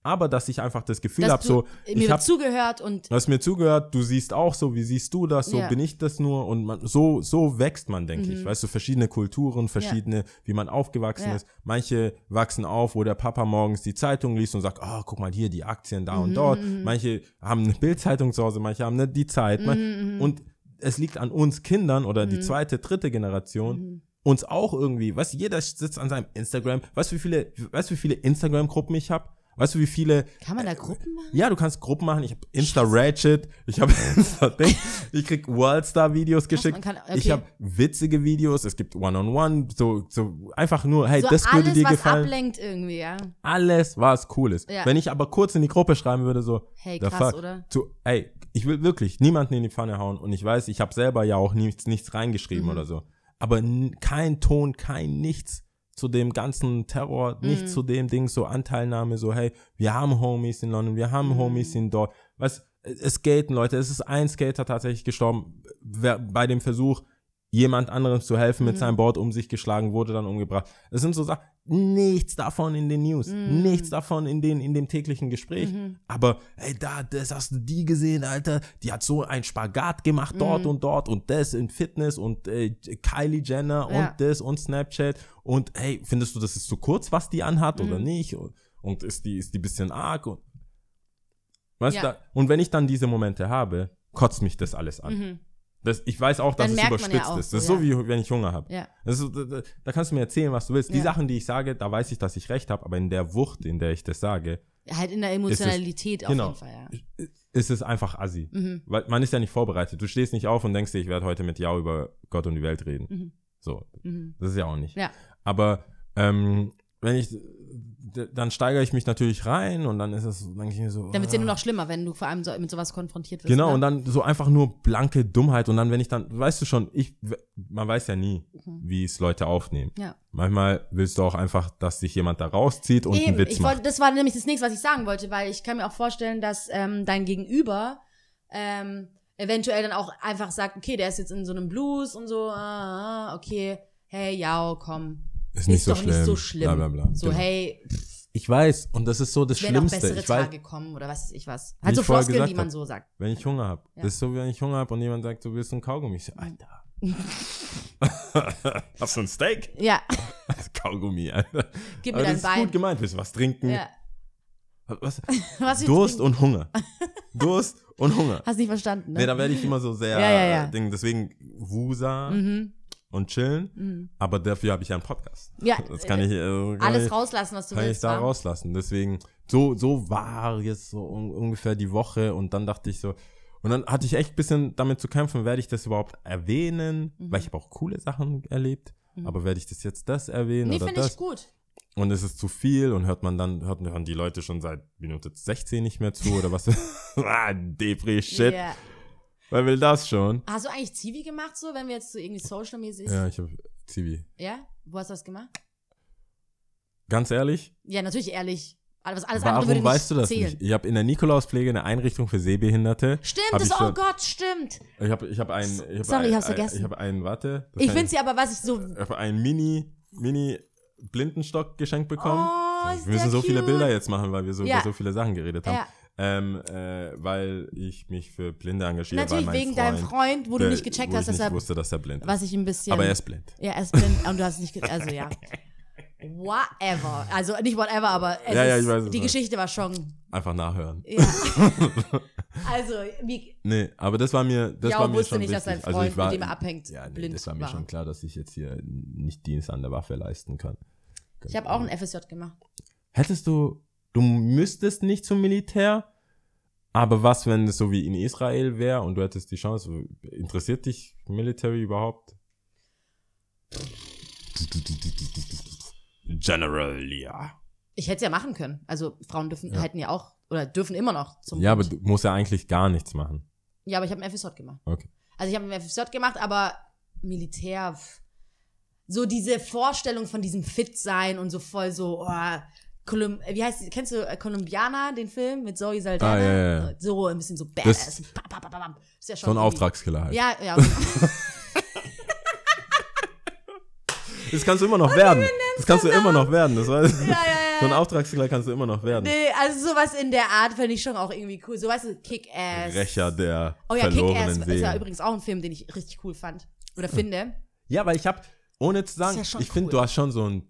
Aber dass ich einfach das Gefühl habe, du so, mir ich habe zugehört und Du hast mir zugehört, du siehst auch so, wie siehst du das, so Ja. bin ich das nur und man, so, so wächst man, denke ich. Mhm. Weißt du, verschiedene Kulturen, verschiedene, wie man aufgewachsen Ja. ist. Manche wachsen auf, wo der Papa morgens die Zeitung liest und sagt, ah, guck mal hier, die Aktien da und Mhm, dort. mhm. Manche haben eine Bildzeitung zu Hause, manche haben nicht die Zeit. Mhm, mhm. Und es liegt an uns Kindern oder die Mhm. zweite, dritte Generation, uns auch irgendwie, weißt du, jeder sitzt an seinem Instagram. Weißt du, wie viele, weißt du, wie viele Instagram-Gruppen ich habe? Weißt du, wie viele kann man da Gruppen machen? ja, du kannst Gruppen machen. Ich habe Insta Ratchet, ich habe Insta Ding, ich krieg Worldstar Videos geschickt. kann- Ich okay. habe witzige Videos, es gibt One-on-One, so so einfach nur, hey, so das alles, würde dir was gefallen. ablenkt irgendwie, ja. Alles, was cool ist. Ja. Wenn ich aber kurz in die Gruppe schreiben würde so, Hey, krass, fuck, oder? Zu, ey, ich will wirklich niemanden in die Pfanne hauen und ich weiß, ich habe selber ja auch nichts nichts reingeschrieben Mhm. oder so, aber kein Ton, kein nichts zu dem ganzen Terror, Mhm. nicht zu dem Ding, so Anteilnahme, so, hey, wir haben Homies in London, wir haben Mhm. Homies in dort. Was, es skaten, Leute, es ist ein Skater tatsächlich gestorben, wer, bei dem Versuch, jemand anderem zu helfen mit Mhm. seinem Board um sich geschlagen, wurde dann umgebracht. Es sind so Sachen, nichts davon in den News, Mhm. nichts davon in, den, in dem täglichen Gespräch. Mhm. Aber, ey, da, das hast du die gesehen, Alter, die hat so einen Spagat gemacht, dort Mhm. und dort und das in Fitness und äh, Kylie Jenner Ja. und das und Snapchat und hey, findest du, das ist zu kurz, was die anhat oder Mhm. nicht? Und, und ist die, ist die bisschen arg? Und, weißt Ja. da, und wenn ich dann diese Momente habe, kotzt mich das alles an. Das, ich weiß auch, dass Dann es man ja überspitzt auch ist. Das ist ja. so, wie wenn ich Hunger habe. Ja. Das ist, da, da- kannst du mir erzählen, was du willst. Die. Sachen, die ich sage, da weiß ich, dass ich recht habe, aber in der Wucht, in der ich das sage, Halt in der Emotionalität auf genau. jeden Fall, ja. ist es einfach assi. Mhm. Weil man ist ja nicht vorbereitet. Du stehst nicht auf und denkst dir, ich werde heute mit Jau über Gott und die Welt reden. Mhm. So, Mhm. das ist ja auch nicht. Ja. Aber ähm, wenn ich, dann steigere ich mich natürlich rein und dann ist es, dann denke ich mir so. Dann wird es ja ah. nur noch schlimmer, wenn du vor allem so mit sowas konfrontiert wirst. Genau, ne? und dann so einfach nur blanke Dummheit und dann, wenn ich dann, weißt du schon, ich, man weiß ja nie, Mhm. wie es Leute aufnehmen. Ja. Manchmal willst du auch einfach, dass sich jemand da rauszieht und einen Eben, Witz ich macht. wollte, das war nämlich das nächste, was ich sagen wollte, weil ich kann mir auch vorstellen, dass ähm, dein Gegenüber ähm, eventuell dann auch einfach sagt, okay, der ist jetzt in so einem Blues und so, ah, ah, okay, hey, ja, komm, Ist nicht ist so doch schlimm. nicht so schlimm. Bla, bla, bla. So, Genau. hey, Ich weiß, und das ist so das Schlimmste. bessere Ich weiß, Tage kommen oder was weiß ich was. Wie Halt so Floskeln, die man hab. so sagt. wenn ich Hunger habe. Ja. Das ist so, wenn ich Hunger habe und jemand sagt, du willst einen Kaugummi. Ich so, Alter. Hast du ein Steak? Ja, Kaugummi, Alter. gib mir Aber dein das ist Bein. gut gemeint. Willst du was trinken? Ja. Was? Was Durst und Hunger. Durst und Hunger. Hast nicht verstanden, ne? Nee, da werde ich immer so sehr Ja, ja, ja. äh, Ding. Deswegen Wusa mhm. Und chillen. Mhm. Aber dafür habe ich ja einen Podcast. Ja, Das kann ich, äh, kann alles ich, rauslassen, was du kann ich willst. da wa? rauslassen. Deswegen, so, so war jetzt so un ungefähr die Woche und dann dachte ich so, und dann hatte ich echt ein bisschen damit zu kämpfen, werde ich das überhaupt erwähnen? Mhm. Weil ich habe auch coole Sachen erlebt, aber werde ich das jetzt das erwähnen Nee, oder finde das? ich gut. Und ist es zu viel und hört man dann, hört, hören die Leute schon seit Minute 16 nicht mehr zu oder was? ah, Depri-Shit. Ja. Wer will das schon? Hast du eigentlich Zivi gemacht, so, wenn wir jetzt so irgendwie social-mäßig. Ja, ich habe Zivi. Ja? Wo hast du das gemacht? Ganz ehrlich, Ja, natürlich ehrlich. Alles, alles andere warum würde nicht weißt du das zählen. nicht? Ich habe in der Nikolauspflege eine Einrichtung für Sehbehinderte. Stimmt, das, oh schon- Gott, stimmt. Ich habe ich hab ein, ich hab Sorry, ein, ich hab's ein, vergessen. Ich habe einen, warte. Ich finde sie aber, was ich so. Ich habe einen Mini, Mini Blindenstock geschenkt bekommen. Oh, wir müssen so viele cute. Bilder jetzt machen, weil wir so Ja. über so viele Sachen geredet haben. Ja. Ähm, äh, weil ich mich für Blinde engagiere. Natürlich wegen Freund, deinem Freund, wo du der- nicht gecheckt hast, dass er. wusste, dass er blind ist. Was ich ein bisschen. Aber er ist blind. Ja, er ist blind und du hast nicht. Also, ja. Whatever. Also, nicht whatever, aber. Ja, ja, ich weiß Die. Geschichte war schon. Einfach nachhören. Ja. also, wie. Nee, aber das war mir, das Ja, war und mir wusste schon nicht, dass wichtig. sein also Freund, ich war, mit dem er abhängt, ja, nee, blind das war mir war. schon klar, dass ich jetzt hier nicht Dienst an der Waffe leisten kann. Ich habe auch ein FSJ gemacht. Hättest du, du müsstest nicht zum Militär, aber was, wenn es so wie in Israel wäre und du hättest die Chance, interessiert dich Military überhaupt? General, ja. Ich hätte es ja machen können. Also, Frauen dürfen, hätten ja auch. Oder dürfen immer noch zum. Ja, aber Bund. du musst ja eigentlich gar nichts machen. Ja, aber ich habe ein FSJ gemacht. Okay. Also ich habe ein FSJ gemacht, aber Militär, so diese Vorstellung von diesem Fit-Sein und so voll so, oh, Kolum wie heißt die, kennst du äh, Columbiana, den Film mit Zoe Saldana? Ah, ja, ja, ja. So ein bisschen so badass. Pa, pa, pa. Ist ja schon So ein Auftragskiller halt. Ja, ja. genau. Das kannst du immer noch werden. Das kannst du immer noch werden. Das weiß ja, ja, So ein ja. Auftragskiller kannst du immer noch werden. Nee, also sowas in der Art fände ich schon auch irgendwie cool. So, weißt du, Kick-Ass. Rächer der Oh ja, Kick-Ass ist ja übrigens auch ein Film, den ich richtig cool fand. Oder finde. Ja, weil ich hab, ohne zu sagen, ja ich finde, cool. du hast schon so ein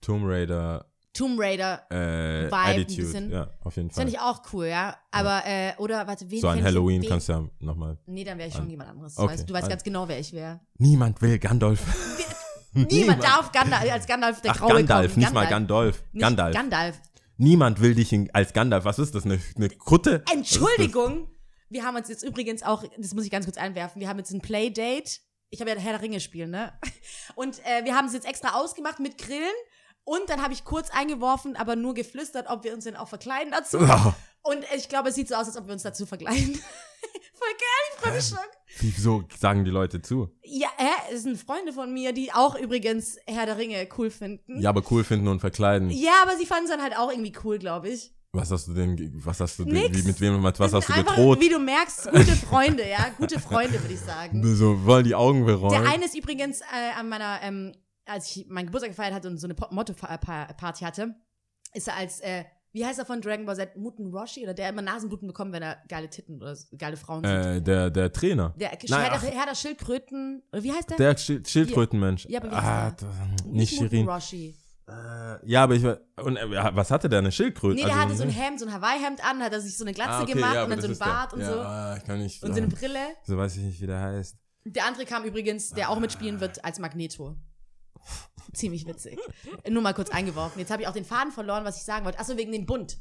Tomb Raider Tomb Raider, äh, Vibe ein Attitude. bisschen. Ja, auf jeden das Fall. finde ich auch cool, ja. Aber, äh, oder, warte, wen So ein ich- Halloween wen- kannst du ja nochmal. Nee, dann wäre ich schon jemand anderes. Okay, Du, weißt, du weißt also- ganz genau, wer ich wäre. Niemand will Gandalf. Niemand darf Gandalf, als Gandalf der Ach, Graue Gandalf, kommen. nicht mal Gandalf. Nicht Gandalf. Gandalf. Niemand will dich in, als Gandalf. Was ist das? Eine, eine Kutte? Entschuldigung. Wir haben uns jetzt übrigens auch, das muss ich ganz kurz einwerfen, wir haben jetzt ein Playdate. Ich habe ja Herr der Ringe spielen, ne? Und äh, wir haben es jetzt extra ausgemacht mit Grillen. Und dann habe ich kurz eingeworfen, aber nur geflüstert, ob wir uns denn auch verkleiden dazu. Oh, Und ich glaube, es sieht so aus, als ob wir uns dazu verkleiden. Voll geil, ich freue mich schon. wieso sagen die Leute zu? Ja, hä? Es sind Freunde von mir, die auch übrigens Herr der Ringe cool finden. Ja, aber cool finden und verkleiden. Ja, aber sie fanden es dann halt auch irgendwie cool, glaube ich. Was hast du denn, was hast du denn, wie, mit wem, mit was hast du einfach, gedroht? Wie du merkst, gute Freunde, ja. Gute Freunde, würde ich sagen. So, wollen die Augen Der berollen? eine ist übrigens äh, an meiner, ähm, als ich meinen Geburtstag gefeiert hatte und so eine Motto-Party hatte, ist er als, äh, wie heißt er von Dragon Ball Z, Muten Roshi? Oder der immer Nasenbluten bekommt, wenn er geile Titten oder geile Frauen sieht. Äh, der, der Trainer. Der Nein, Herr, der, Herr der Schildkröten, oder wie heißt der? Der Schild Schildkrötenmensch. Ja, aber wie ah, heißt da, Nicht nicht Muten Shirin. Roshi. Äh, ja, aber ich war- und äh, was hatte der eine Schildkröte? Nee, der Also, hatte so ein Hemd, so ein Hawaii-Hemd an, hat er sich so eine Glatze ah, okay, gemacht ja, und dann so ein ist der. Bart und so. ah, ich kann nicht. Und so eine Brille. so weiß ich nicht, wie der heißt. Der andere kam übrigens, der auch mitspielen wird, als Magneto. Ziemlich witzig. Nur mal kurz eingeworfen. Jetzt habe ich auch den Faden verloren, was ich sagen wollte. Achso, wegen dem Bund.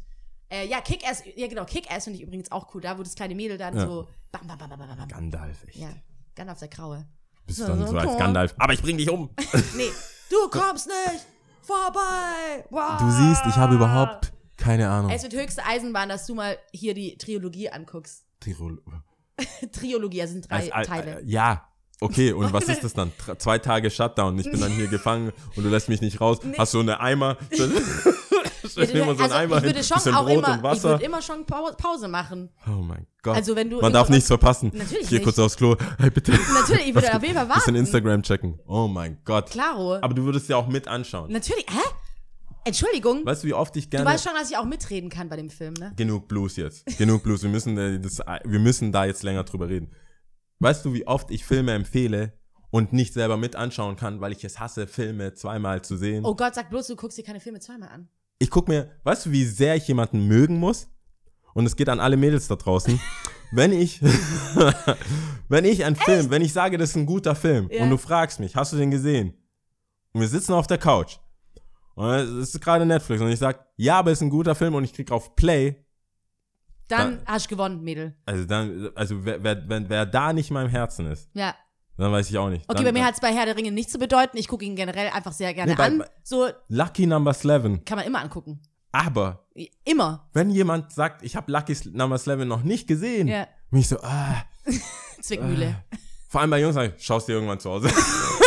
Äh, ja, Kick-Ass, ja genau, Kick-Ass finde ich übrigens auch cool. Da, wo das kleine Mädel dann Ja. so bam, bam, bam, bam, bam, bam. Gandalf, echt. Ja, Gandalf der Graue. Bist So, dann so als. Gandalf. Aber ich bring dich um. Nee, du kommst nicht! vorbei. Wow. Du siehst, ich habe überhaupt keine Ahnung. Es wird höchste Eisenbahn, dass du mal hier die Trilogie anguckst. Tirol. Trilogie, also sind drei Als- Teile. äh, ja. Okay, und was ist das dann? Zwei Tage Shutdown. Ich bin dann hier gefangen und du lässt mich nicht raus. Hast du eine Eimer? Stell dir mal so einen also Eimer ich hin, würde schon bisschen auch Brot immer, ich würde immer schon Pau- Pause machen. Oh mein Gott. Also wenn du Man darf nichts verpassen. Natürlich ich gehe nicht. kurz aufs Klo. Hey, bitte. Natürlich, ich würde auf jeden Fall Bisschen warten. Instagram checken. Oh mein Gott. Klaro. Aber du würdest ja auch mit anschauen. Natürlich, hä? Entschuldigung, Weißt du, wie oft ich du gerne. weißt schon, dass ich auch mitreden kann bei dem Film, ne? Genug Blues jetzt. Genug Blues. Wir müssen, äh, das, wir müssen da jetzt länger drüber reden. Weißt du, wie oft ich Filme empfehle und nicht selber mit anschauen kann, weil ich es hasse, Filme zweimal zu sehen? Oh Gott, sag bloß, du guckst dir keine Filme zweimal an. Ich guck mir, weißt du, wie sehr ich jemanden mögen muss? Und es geht an alle Mädels da draußen. wenn ich, wenn ich einen Film, wenn ich sage, das ist ein guter Film Ja. und du fragst mich, hast du den gesehen? Und wir sitzen auf der Couch. Und es ist gerade Netflix und ich sag, ja, aber es ist ein guter Film und ich klicke auf Play. Dann hast du gewonnen, Mädel. Also dann, also wer, wer, wer, da nicht in meinem Herzen ist, Ja. dann weiß ich auch nicht. Okay, dann, bei mir hat es bei Herr der Ringe nichts zu bedeuten. Ich gucke ihn generell einfach sehr gerne Nee, bei- an. So Lucky Number 11. kann man immer angucken. Aber Immer. wenn jemand sagt, ich habe Lucky Number 11 noch nicht gesehen, Ja. bin ich so, ah, Zwickmühle. Vor allem bei Jungs, sag ich, schaust dir irgendwann zu Hause.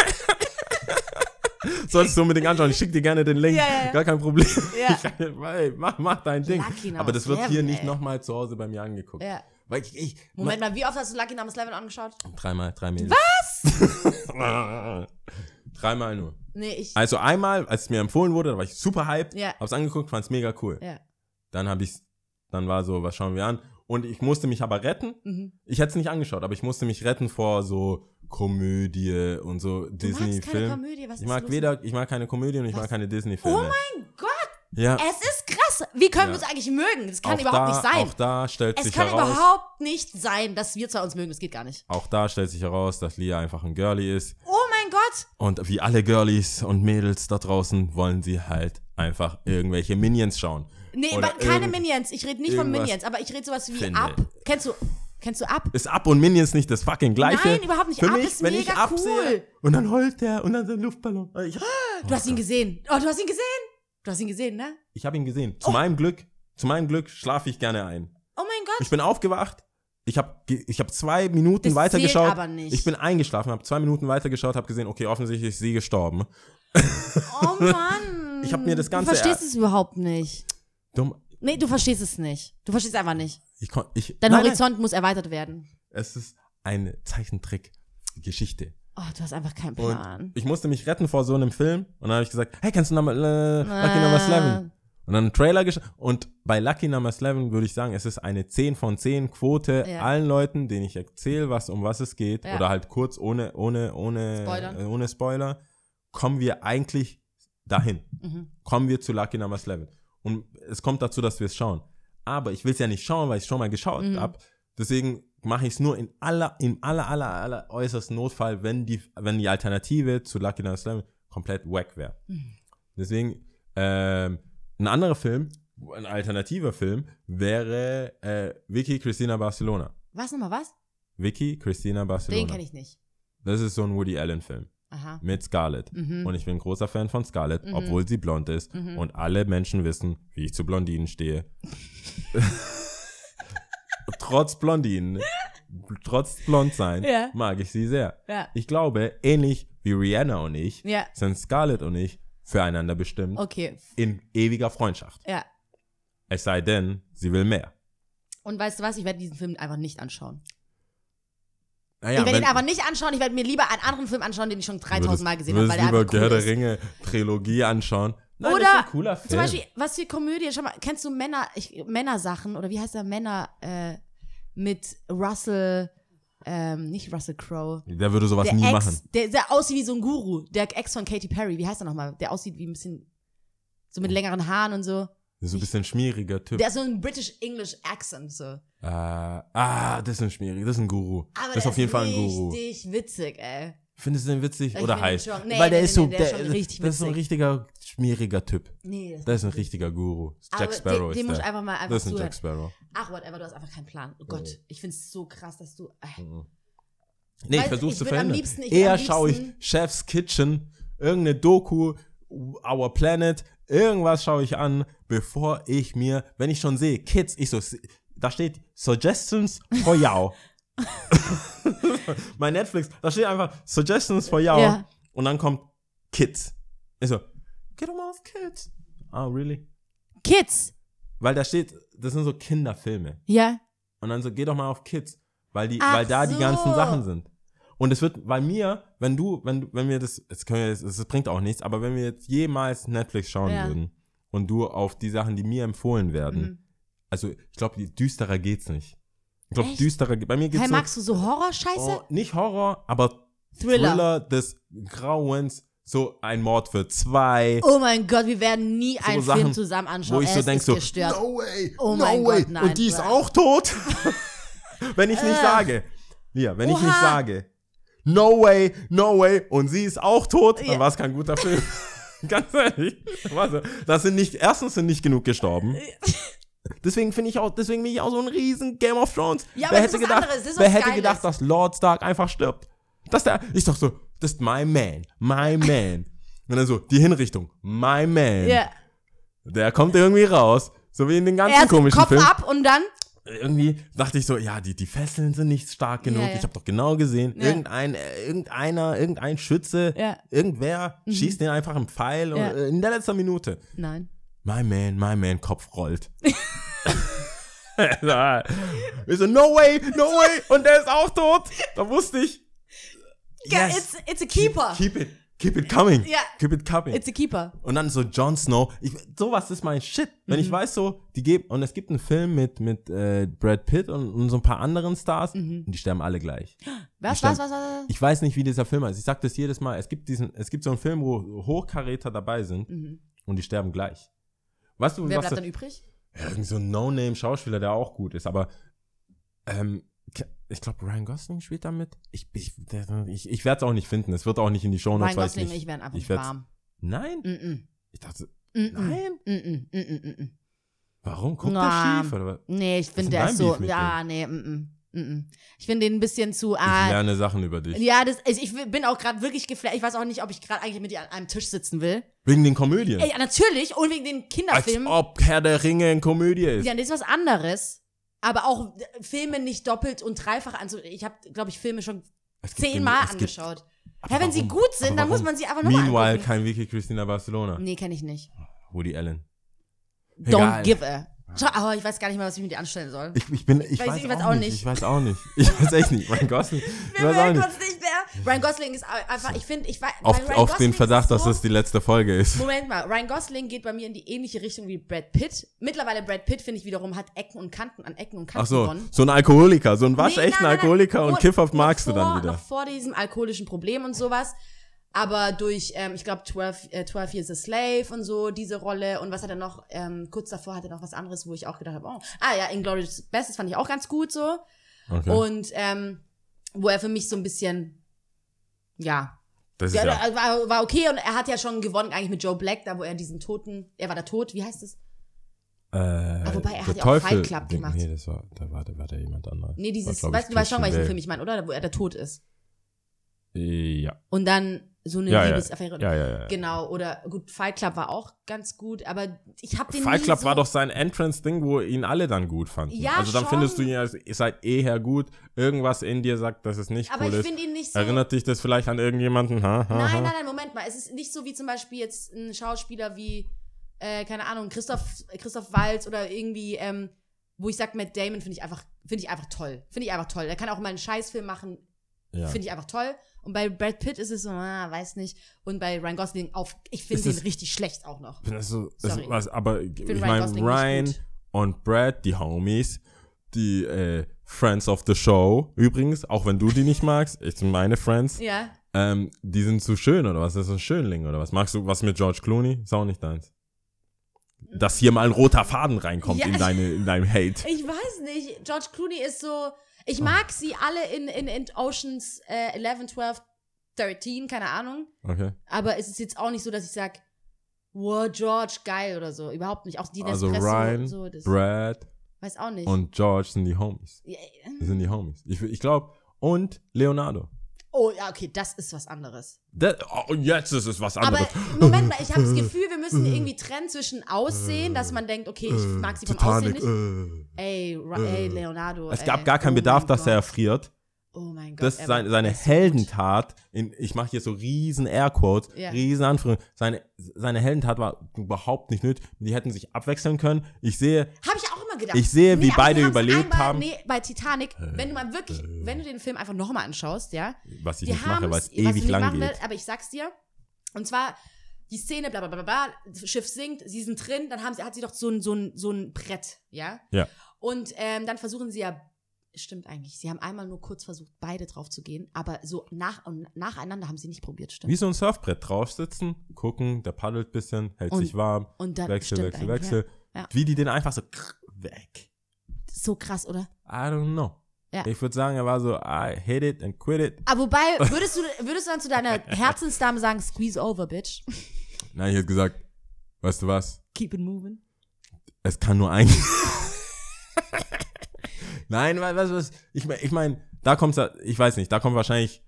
Solltest du unbedingt anschauen. Ich schick dir gerne den Link. Ja, ja. Gar kein Problem. Ich, ey, mach, mach dein Ding. Lucky Aber das wird hier 11, nicht ey. nochmal zu Hause bei mir angeguckt. Ja. Weil ich, ich Moment mal, wie oft hast du Lucky Numbers 11 angeschaut? Dreimal, drei Mädels. Was? Dreimal nur. Nee, ich. Also einmal, als es mir empfohlen wurde, da war ich super hyped, Ja. hab's angeguckt, fand's mega cool. Ja. Dann habe ich's, dann war so, was schauen wir an? Und ich musste mich aber retten. Mhm. Ich hätte es nicht angeschaut, aber ich musste mich retten vor so Komödie und so Du magst keine Disney-Film. Komödie, was Ich mag weder, ich mag keine Komödie und ich mag keine Disney-Filme. Oh mein Gott, ja, es ist krass. Wie können Ja. wir uns eigentlich mögen? Das kann auch überhaupt da, nicht sein. Auch da stellt Es sich kann heraus, überhaupt nicht sein, dass wir zwar uns mögen. Das geht gar nicht. auch da stellt sich heraus, dass Lia einfach ein Girlie ist. Oh mein Gott. Und wie alle Girlies und Mädels da draußen wollen sie halt einfach irgendwelche Minions schauen. Nee, keine Minions. Ich rede nicht von Minions, aber ich rede sowas wie finde. Up. Kennst du, kennst du Up? Ist Up und Minions nicht das fucking gleiche? Nein, überhaupt nicht. Für Up mich, ist wenn ich mega Up cool. sehe und dann heult der und dann sein Luftballon. Ich, Du hast ihn gesehen. Oh, du hast ihn gesehen? Du hast ihn gesehen, ne? ich habe ihn gesehen. Zu meinem Glück, zu meinem Glück schlafe ich gerne ein. Oh mein Gott. Ich bin aufgewacht. Ich habe ich hab zwei Minuten Das weitergeschaut. aber nicht. Ich bin eingeschlafen, habe zwei Minuten weitergeschaut, habe gesehen, okay, offensichtlich ist sie gestorben. Oh Mann. Ich hab mir das Ganze Du verstehst er- es überhaupt nicht. Dumm. Nee, du verstehst es nicht. Du verstehst es einfach nicht. Ich kon, ich, Dein nein, Horizont muss erweitert werden. Nein, es ist eine Zeichentrick-Geschichte. Oh, du hast einfach keinen Und Plan. ich musste mich retten vor so einem Film. Und dann habe ich gesagt, hey, kennst du Number, äh, Lucky Number 11? Und dann einen Trailer geschaut. Und bei Lucky Number 11 würde ich sagen, es ist eine 10 von 10 Quote Ja. allen Leuten, denen ich erzähle, was, um was es geht. Ja. Oder halt kurz, ohne, ohne, ohne, Spoilern. äh, ohne Spoiler, kommen wir eigentlich dahin. Mhm. Kommen wir zu Lucky Number 11. Und es kommt dazu, dass wir es schauen. Aber ich will es ja nicht schauen, weil ich es schon mal geschaut Mhm. habe. Deswegen mache ich es nur in aller, im aller, aller, aller äußersten Notfall, wenn die, wenn die Alternative zu Lucky Number 11 komplett wack wäre. Mhm. Deswegen, ähm, ein anderer Film, ein alternativer Film, wäre äh, Vicky Christina Barcelona. Was nochmal, was? Vicky Christina Barcelona. Den kenne ich nicht. Das ist so ein Woody Allen-Film Aha. mit Scarlett. Mhm. Und ich bin ein großer Fan von Scarlett, Mhm. obwohl sie blond ist. Mhm. Und alle Menschen wissen, wie ich zu Blondinen stehe. trotz Blondinen, trotz blond sein, Ja. mag ich sie sehr. Ja. Ich glaube, ähnlich wie Rihanna und ich, Ja. sind Scarlett und ich füreinander bestimmt Okay. in ewiger Freundschaft. Ja. Es sei denn, sie will mehr. Und weißt du was? Ich werde diesen Film einfach nicht anschauen. Naja, ich werde ihn aber nicht anschauen. Ich werde mir lieber einen anderen Film anschauen, den ich schon 3000 Mal gesehen habe, weil der lieber einfach cool ist. der Ringe Trilogie anschauen. Nein, Oder. Zum Beispiel, was für Komödie, schau mal, kennst du Männer, ich, Männersachen oder wie heißt der Männer äh, mit Russell, ähm, nicht Russell Crowe. der würde sowas Der nie Ex, machen. Der, der aussieht wie so ein Guru, der Ex von Katy Perry, wie heißt er nochmal? Der aussieht wie ein bisschen, so mit längeren Haaren und so. So ein bisschen schmieriger Typ. Der hat so einen British-English Accent, so. Äh, ah, das ist ein schmierig, das ist ein Guru. Aber das ist auf jeden Fall ein Guru. richtig witzig, ey. Findest du den witzig Ich oder heiß? schon- nee, Weil der nee, ist so, nee, der ist der, das ist so ein witzig. richtiger schmieriger Typ. Nee, Das ist ein richtiger Guru. Jack Aber Sparrow den, ist den ich der. einfach mal einfach das ist ein. Jack Sparrow. Ach, whatever, du hast einfach keinen Plan. Oh Gott, ich find's so krass, dass du. Äh. Nee, ich Weiß- versuch's ich zu liebsten- ich würd Eher schaue ich Chef's Kitchen, irgendeine Doku Our Planet, irgendwas schaue ich an, bevor ich mir, wenn ich schon sehe, Kids, ich so, da steht Suggestions for Yao. mein Netflix, da steht einfach Suggestions for Yao. Ja. Und dann kommt Kids. Ich so, get them off Kids. Oh, really? Kids. Weil da steht, das sind so Kinderfilme. Ja. Und dann so, geh doch mal auf Kids, weil die, Ach weil da die so. ganzen Sachen sind. Und es wird, bei mir, wenn du, wenn du, wenn wir das, es können wir, jetzt- es bringt auch nichts, aber wenn wir jetzt jemals Netflix schauen Ja. würden und du auf die Sachen, die mir empfohlen werden, Mhm. also ich glaube, düsterer geht's nicht. Ich glaube, Echt? düsterer, bei mir geht's Hey, so, magst du so Horrorscheiße? oh, nicht Horror, aber Thriller. Thriller des Grauens, so ein Mord für zwei, Oh mein Gott, wir werden nie einen Sachen, Film zusammen anschauen. wo ich so es denk ist so, gestört. no way, Oh no mein way, Gott, nein, und die ist auch tot. wenn ich nicht Äh. sage, ja, wenn ich nicht sage, no way, no way, und sie ist auch tot, dann Ja. war es kein guter Film. Ganz ehrlich. Warte, das sind nicht, erstens sind nicht genug gestorben. Deswegen finde ich auch, deswegen bin ich auch so ein riesen Game of Thrones. Ja, wer aber das hätte gedacht, wer hätte Geiles. gedacht, dass Lord Stark einfach stirbt? Das der, ich dachte so, das ist my man, my man. Und dann so, die Hinrichtung, my man. Ja. Der kommt irgendwie raus, so wie in den ganzen Erst komischen Kopf Filmen. ab und dann. Irgendwie dachte ich so, ja, die, die Fesseln sind nicht stark genug. Ja, ja. Ich habe doch genau gesehen, Ja. irgendein, äh, irgendeiner, irgendein Schütze, Ja. Mhm. irgendwer schießt den einfach im Pfeil und, äh, in der letzten Minute. Nein. My man, my man, Kopf rollt. ich so, no way, no way. Und der ist auch tot. Da wusste ich. Ja, It's, it's a keeper. Keep it, keep it coming. Ja. Keep it coming. It's a keeper. Und dann so Jon Snow. Ich, sowas ist mein Shit. Wenn Mhm. ich weiß so, die geben, und es gibt einen Film mit, mit äh, Brad Pitt und, und so ein paar anderen Stars Mhm. und die sterben alle gleich. Was, stimmt. was, was, was? Ich weiß nicht, wie dieser Film heißt. Ich sag das jedes Mal. Es gibt diesen, es gibt so einen Film, wo Hochkaräter dabei sind und die sterben gleich. Weißt du, Mhm. Wer was bleibt das- dann übrig? ja, so ein No-Name-Schauspieler, der auch gut ist, aber ähm, ich glaube, Ryan Gosling spielt da mit. Ich, ich, ich, ich werde es auch nicht finden. Es wird auch nicht in die Show Ryan Notes, weil Gosling ich und ich werden einfach ich nicht warm. Nein? Mm -mm. Ich dachte, Mm nein? Mm -mm. Mm -mm. Mm -mm. Warum? Guckt Na, der schief? Oder? Nee, ich finde, der ist so. Ja, nee, mm -mm. Ich finde den ein bisschen zu. Ich Ah, lerne Sachen über dich. ja, das, ich, ich bin auch gerade wirklich geflasht. Ich weiß auch nicht, ob ich gerade eigentlich mit dir an einem Tisch sitzen will. Wegen den Komödien. Ja, natürlich. Und wegen den Als Kinderfilmen. ob Herr der Ringe eine Komödie ist. Ja, das ist was anderes. Aber auch äh, Filme nicht doppelt und dreifach anzu. Ich habe, glaube ich, Filme schon gibt zehnmal gibt- angeschaut. Aber Ja, wenn sie gut sind, dann muss man sie einfach nochmal Meanwhile, angucken. kein Vicky Christina Barcelona. Nee, kenne ich nicht. Woody Allen. Don't Egal. give a. Schau, aber ich weiß gar nicht mehr, was ich mit dir anstellen soll. Ich, ich bin, ich Weiß weiß, ich weiß auch, auch nicht. nicht. Ich weiß auch nicht. Ich weiß echt nicht. Mein Gosling. Ich Wir weiß auch nicht. uns nicht mehr. Ryan Gosling ist einfach, ich finde, ich weiß. Auf, Ryan auf Gosling den Verdacht, es dass es die letzte Folge ist. Moment mal, Ryan Gosling geht bei mir in die ähnliche Richtung wie Brad Pitt. Mittlerweile Brad Pitt, finde ich wiederum, hat Ecken und Kanten an Ecken und Kanten Ach so, gewonnen. so ein Alkoholiker, so ein Nee, waschechter nein, nein, nein. Alkoholiker und Nur- Kiffer noch magst du dann wieder. Noch vor diesem alkoholischen Problem und sowas. Aber durch, ähm, ich glaube, 12, äh, 12 Years a Slave und so, diese Rolle. Und was hat er noch, ähm, kurz davor hat er noch was anderes, wo ich auch gedacht habe, oh, ah ja, Inglourious Bestes fand ich auch ganz gut so. Okay. Und ähm, wo er für mich so ein bisschen, ja, das ist ja, ja, war, war okay. Und er hat ja schon gewonnen eigentlich mit Joe Black, da wo er diesen Toten, er war der Tod, wie heißt es? äh, wobei, er hat ja auch Fight Club gemacht. Nee, das war, da war, da war der jemand anderes. Nee, dieses, War, weißt ich, du, weißt schon, welchen. Film ich meine, oder? Wo er der Tod ist. Ja. Und dann so eine Ja, ja. Liebesaffäre. Ja, ja, ja. Genau, oder gut, Fight Club war auch ganz gut, aber ich habe den Fight Club so, war doch sein Entrance-Ding, wo ihn alle dann gut fanden. Ja, also dann schon. findest du ihn als, ihr seid eh her gut. Irgendwas in dir sagt, dass es nicht Aber cool ich ist. finde ihn nicht so. Erinnert dich das vielleicht an irgendjemanden? Ha, ha, nein, ha. nein, nein, Moment mal. Es ist nicht so wie zum Beispiel jetzt ein Schauspieler wie, äh, keine Ahnung, Christoph, Christoph Waltz oder irgendwie, ähm, wo ich sag, Matt Damon finde ich einfach, finde ich einfach toll. Finde ich einfach toll. Der kann auch mal einen Scheißfilm machen, Ja. finde ich einfach toll. Und bei Brad Pitt ist es so, ah, weiß nicht. Und bei Ryan Gosling auf, ich finde den richtig schlecht auch noch. Das so, das was, aber ich Ryan meine, Ryan und Brad, die Homies, die äh, Friends of the Show, übrigens, auch wenn du die nicht magst, ich meine Friends, Ja. ähm, die sind zu schön oder was? Das ist ein Schönling oder was? Magst du was mit George Clooney? Ist auch nicht deins. Dass hier mal ein roter Faden reinkommt Ja. in, deine, in deinem Hate. Ich weiß nicht. George Clooney ist so. Ich mag sie alle in, in, in Oceans äh, 11, 12, 13, keine Ahnung. Okay. Aber es ist jetzt auch nicht so, dass ich sag, wow, George, geil oder so. Überhaupt nicht. Auch die Also Nespresso Ryan, und so. Das Brad weiß auch nicht. und George sind die Homies. Ja, Das sind die Homies. Ich, ich glaube, und Leonardo. Oh, ja, okay, das ist was anderes. Das, oh, jetzt ist es was Aber anderes. Moment mal, ich habe das Gefühl, wir müssen irgendwie trennen zwischen Aussehen, dass man denkt, okay, ich mag sie vom Aussehen nicht. äh. Ey, Ra ey, Leonardo. Es ey. gab gar keinen oh Bedarf, dass er Gott. erfriert. Oh mein Gott. Das er ist seine, seine er so Heldentat, in, ich mache hier so riesen Airquotes, Ja. riesen Anführungen, seine, seine Heldentat war überhaupt nicht nötig, die hätten sich abwechseln können. Ich sehe, Gut. Hab ich auch gedacht. Ich sehe, wie aber beide überlebt einmal, haben. Nee, bei Titanic, wenn du mal wirklich, wenn du den Film einfach nochmal anschaust, ja, was ich nicht mache, weil es was ewig nicht lang machen geht. willst, aber ich sag's dir. Und zwar die Szene, bla bla bla bla, Schiff sinkt, sie sind drin, dann haben sie, hat sie doch so ein, so ein, so ein Brett, ja? Ja. Und ähm, dann versuchen sie ja, stimmt eigentlich, sie haben einmal nur kurz versucht, beide drauf zu gehen, aber so nach und nacheinander haben sie nicht probiert, stimmt. Wie so ein Surfbrett drauf sitzen, gucken, der paddelt ein bisschen, hält Und- sich warm, und dann Wechsel, Wechsel, Wechsel. Ja. Ja. Wie die den einfach so weg. So krass, oder? I don't know. Ja. Ich würde sagen, er war so, I hit it and quit it. Aber wobei, würdest du, würdest du dann zu deiner Herzensdame sagen, squeeze over, bitch? Nein, ich hätte gesagt, weißt du was? Keep it moving. Es kann nur ein. Nein, du was? Ich meine, ich mein, da kommt ich weiß nicht, da kommt wahrscheinlich,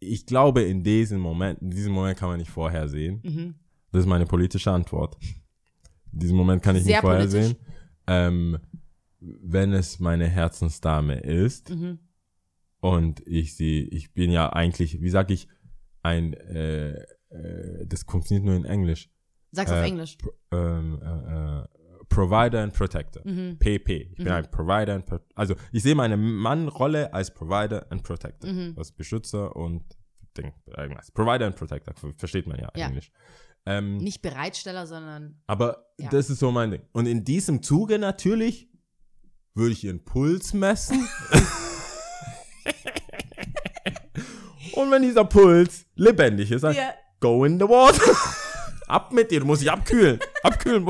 ich glaube, in diesem Moment, in diesem Moment kann man nicht vorhersehen. Mhm. Das ist meine politische Antwort. In diesem Moment kann ich Sehr nicht vorhersehen. Ähm, wenn es meine Herzensdame ist Mhm. und ich sie, ich bin ja eigentlich, wie sag ich, ein, äh, äh, das funktioniert nur in Englisch. Sag's auf Äh, Englisch. ähm, äh, äh, Provider and Protector. Mhm. PP. Ich bin ein Provider and Pro Also ich sehe meine Mannrolle als Provider and Protector. Mhm. Als Beschützer und Ding, irgendwas. Provider and Protector, ver- versteht man ja, Ja. Englisch. Ähm, Nicht Bereitsteller, sondern. aber Ja. das ist so mein Ding. Und in diesem Zuge natürlich würde ich ihren Puls messen. und wenn dieser Puls lebendig ist, dann Ja. go in the water. Ab mit dir, du musst dich abkühlen. Abkühlen.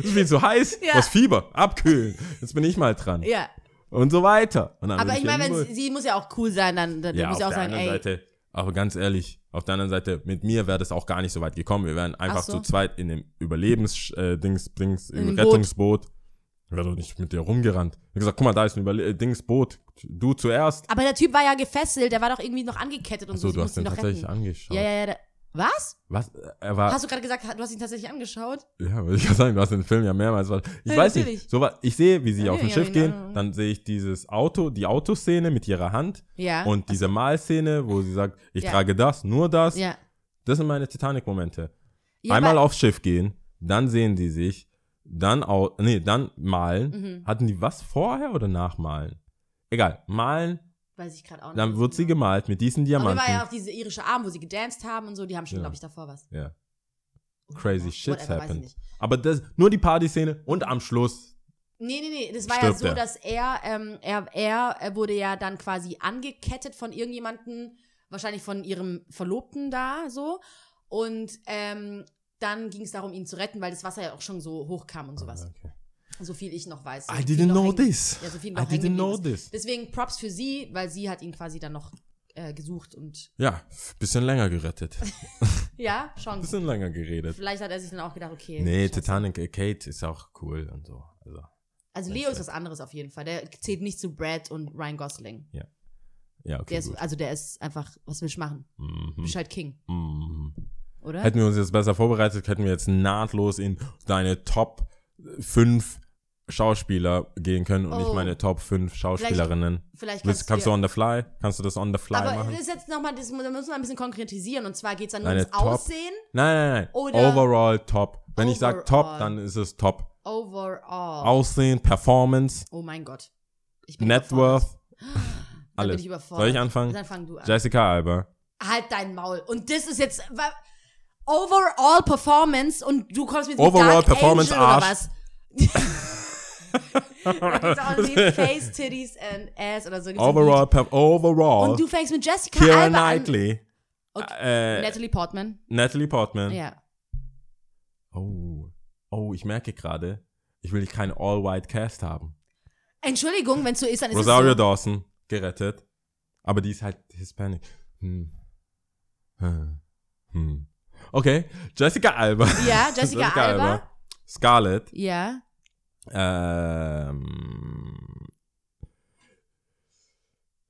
Es ist viel zu heiß. Ja. Du hast Fieber. Abkühlen. Jetzt bin ich mal dran. Ja. Und so weiter. Und Aber ich meine, sie, muss ja auch cool sein, dann, dann ja, muss ja auch sagen, ey. Seite, aber ganz ehrlich, auf der anderen Seite, mit mir wäre das auch gar nicht so weit gekommen. Wir wären einfach Ach so. zu zweit in dem Überlebens, äh, Dings, Dings, In im dem Boot. Rettungsboot. Ich wäre doch nicht mit dir rumgerannt. Ich hab gesagt, guck mal, da ist ein Überle äh, Dings Boot. Du zuerst. Aber der Typ war ja gefesselt, der war doch irgendwie noch angekettet und so. sie du hast ihn tatsächlich retten. angeschaut. Ja, ja, ja. Was? Was? Er war. Hast du gerade gesagt, du hast ihn tatsächlich angeschaut? Ja, würde ich sagen, du hast den Film ja mehrmals. Ich Ja, weiß natürlich. nicht. So was, ich sehe, wie sie Ja, auf dem Schiff gehen, ja. dann sehe ich dieses Auto, die Autoszene mit ihrer Hand Ja. und diese Malszene, wo sie sagt, ich trage das, nur das. Ja. Das sind meine Titanic-Momente. Einmal aufs Schiff gehen, dann sehen die sich, dann au nee, dann malen. Mhm. Hatten die was vorher oder nachmalen? Egal, malen, Weiß ich gerade auch nicht. dann wird sie gemalt mit diesen Aber Diamanten. war ja auch diese irische Arm, wo sie gedanced haben und so, die haben schon, Ja. glaube ich, davor was. ja. Crazy shit's Whatever, weiß ich happened. Aber das, nur die Partyszene und am Schluss. Nee, nee, nee, das war ja so, er. dass er, ähm, er, er wurde ja dann quasi angekettet von irgendjemanden, wahrscheinlich von ihrem Verlobten da, so. Und ähm, dann ging es darum, ihn zu retten, weil das Wasser ja auch schon so hoch kam und sowas. Okay. So viel ich noch weiß. So I didn't know hängen- this. Ja, so viel I noch hängen didn't know this. Deswegen Props für sie, weil sie hat ihn quasi dann noch äh, gesucht und Ja, bisschen länger gerettet. ja, schon. Bisschen länger geredet. Vielleicht hat er sich dann auch gedacht, okay. Nee. Titanic, äh, Kate ist auch cool und so. Also, Also Leo ist was anderes auf jeden Fall. Der zählt nicht zu Brad und Ryan Gosling. ja, okay. Der ist, also der ist einfach, was willst du machen? Du Mhm. bist halt King, Mhm. oder? Hätten wir uns jetzt besser vorbereitet, hätten wir jetzt nahtlos in deine Top 5 Schauspieler gehen können und Oh. nicht meine Top 5 Schauspielerinnen. Vielleicht Willst, kannst, kannst du on the fly? Kannst du das on the fly Aber machen? das ist jetzt nochmal, das müssen wir ein bisschen konkretisieren. Und zwar geht es dann Deine ums Top- Aussehen. Nein, nein, nein. Overall top. Wenn ich sage top, Overall. dann ist es top. Overall. Aussehen, Performance, oh mein Gott. Net worth, alles. Ich überfordert. Soll ich anfangen? Dann fang du an. Jessica Alba. halt dein Maul. Und das ist jetzt Overall Performance und du kommst mit Overall Dark Performance Angel oder Arsch. Da auch irgendwie Face, Titties and Ass oder so. Gibt's Overall, per overall. Und du fängst mit Jessica Keira Alba Knightley. Okay. Äh, Natalie Portman. Natalie Portman. Ja. Oh. Oh, ich merke gerade, ich will keinen All-White Cast haben. Entschuldigung, wenn es so ist, dann ist Rosario es so. Dawson, gerettet. Aber die ist halt Hispanic. Hm. Hm. Hm. Okay, Jessica Alba. Ja, Jessica, Alba. Scarlett. Ja. Ähm,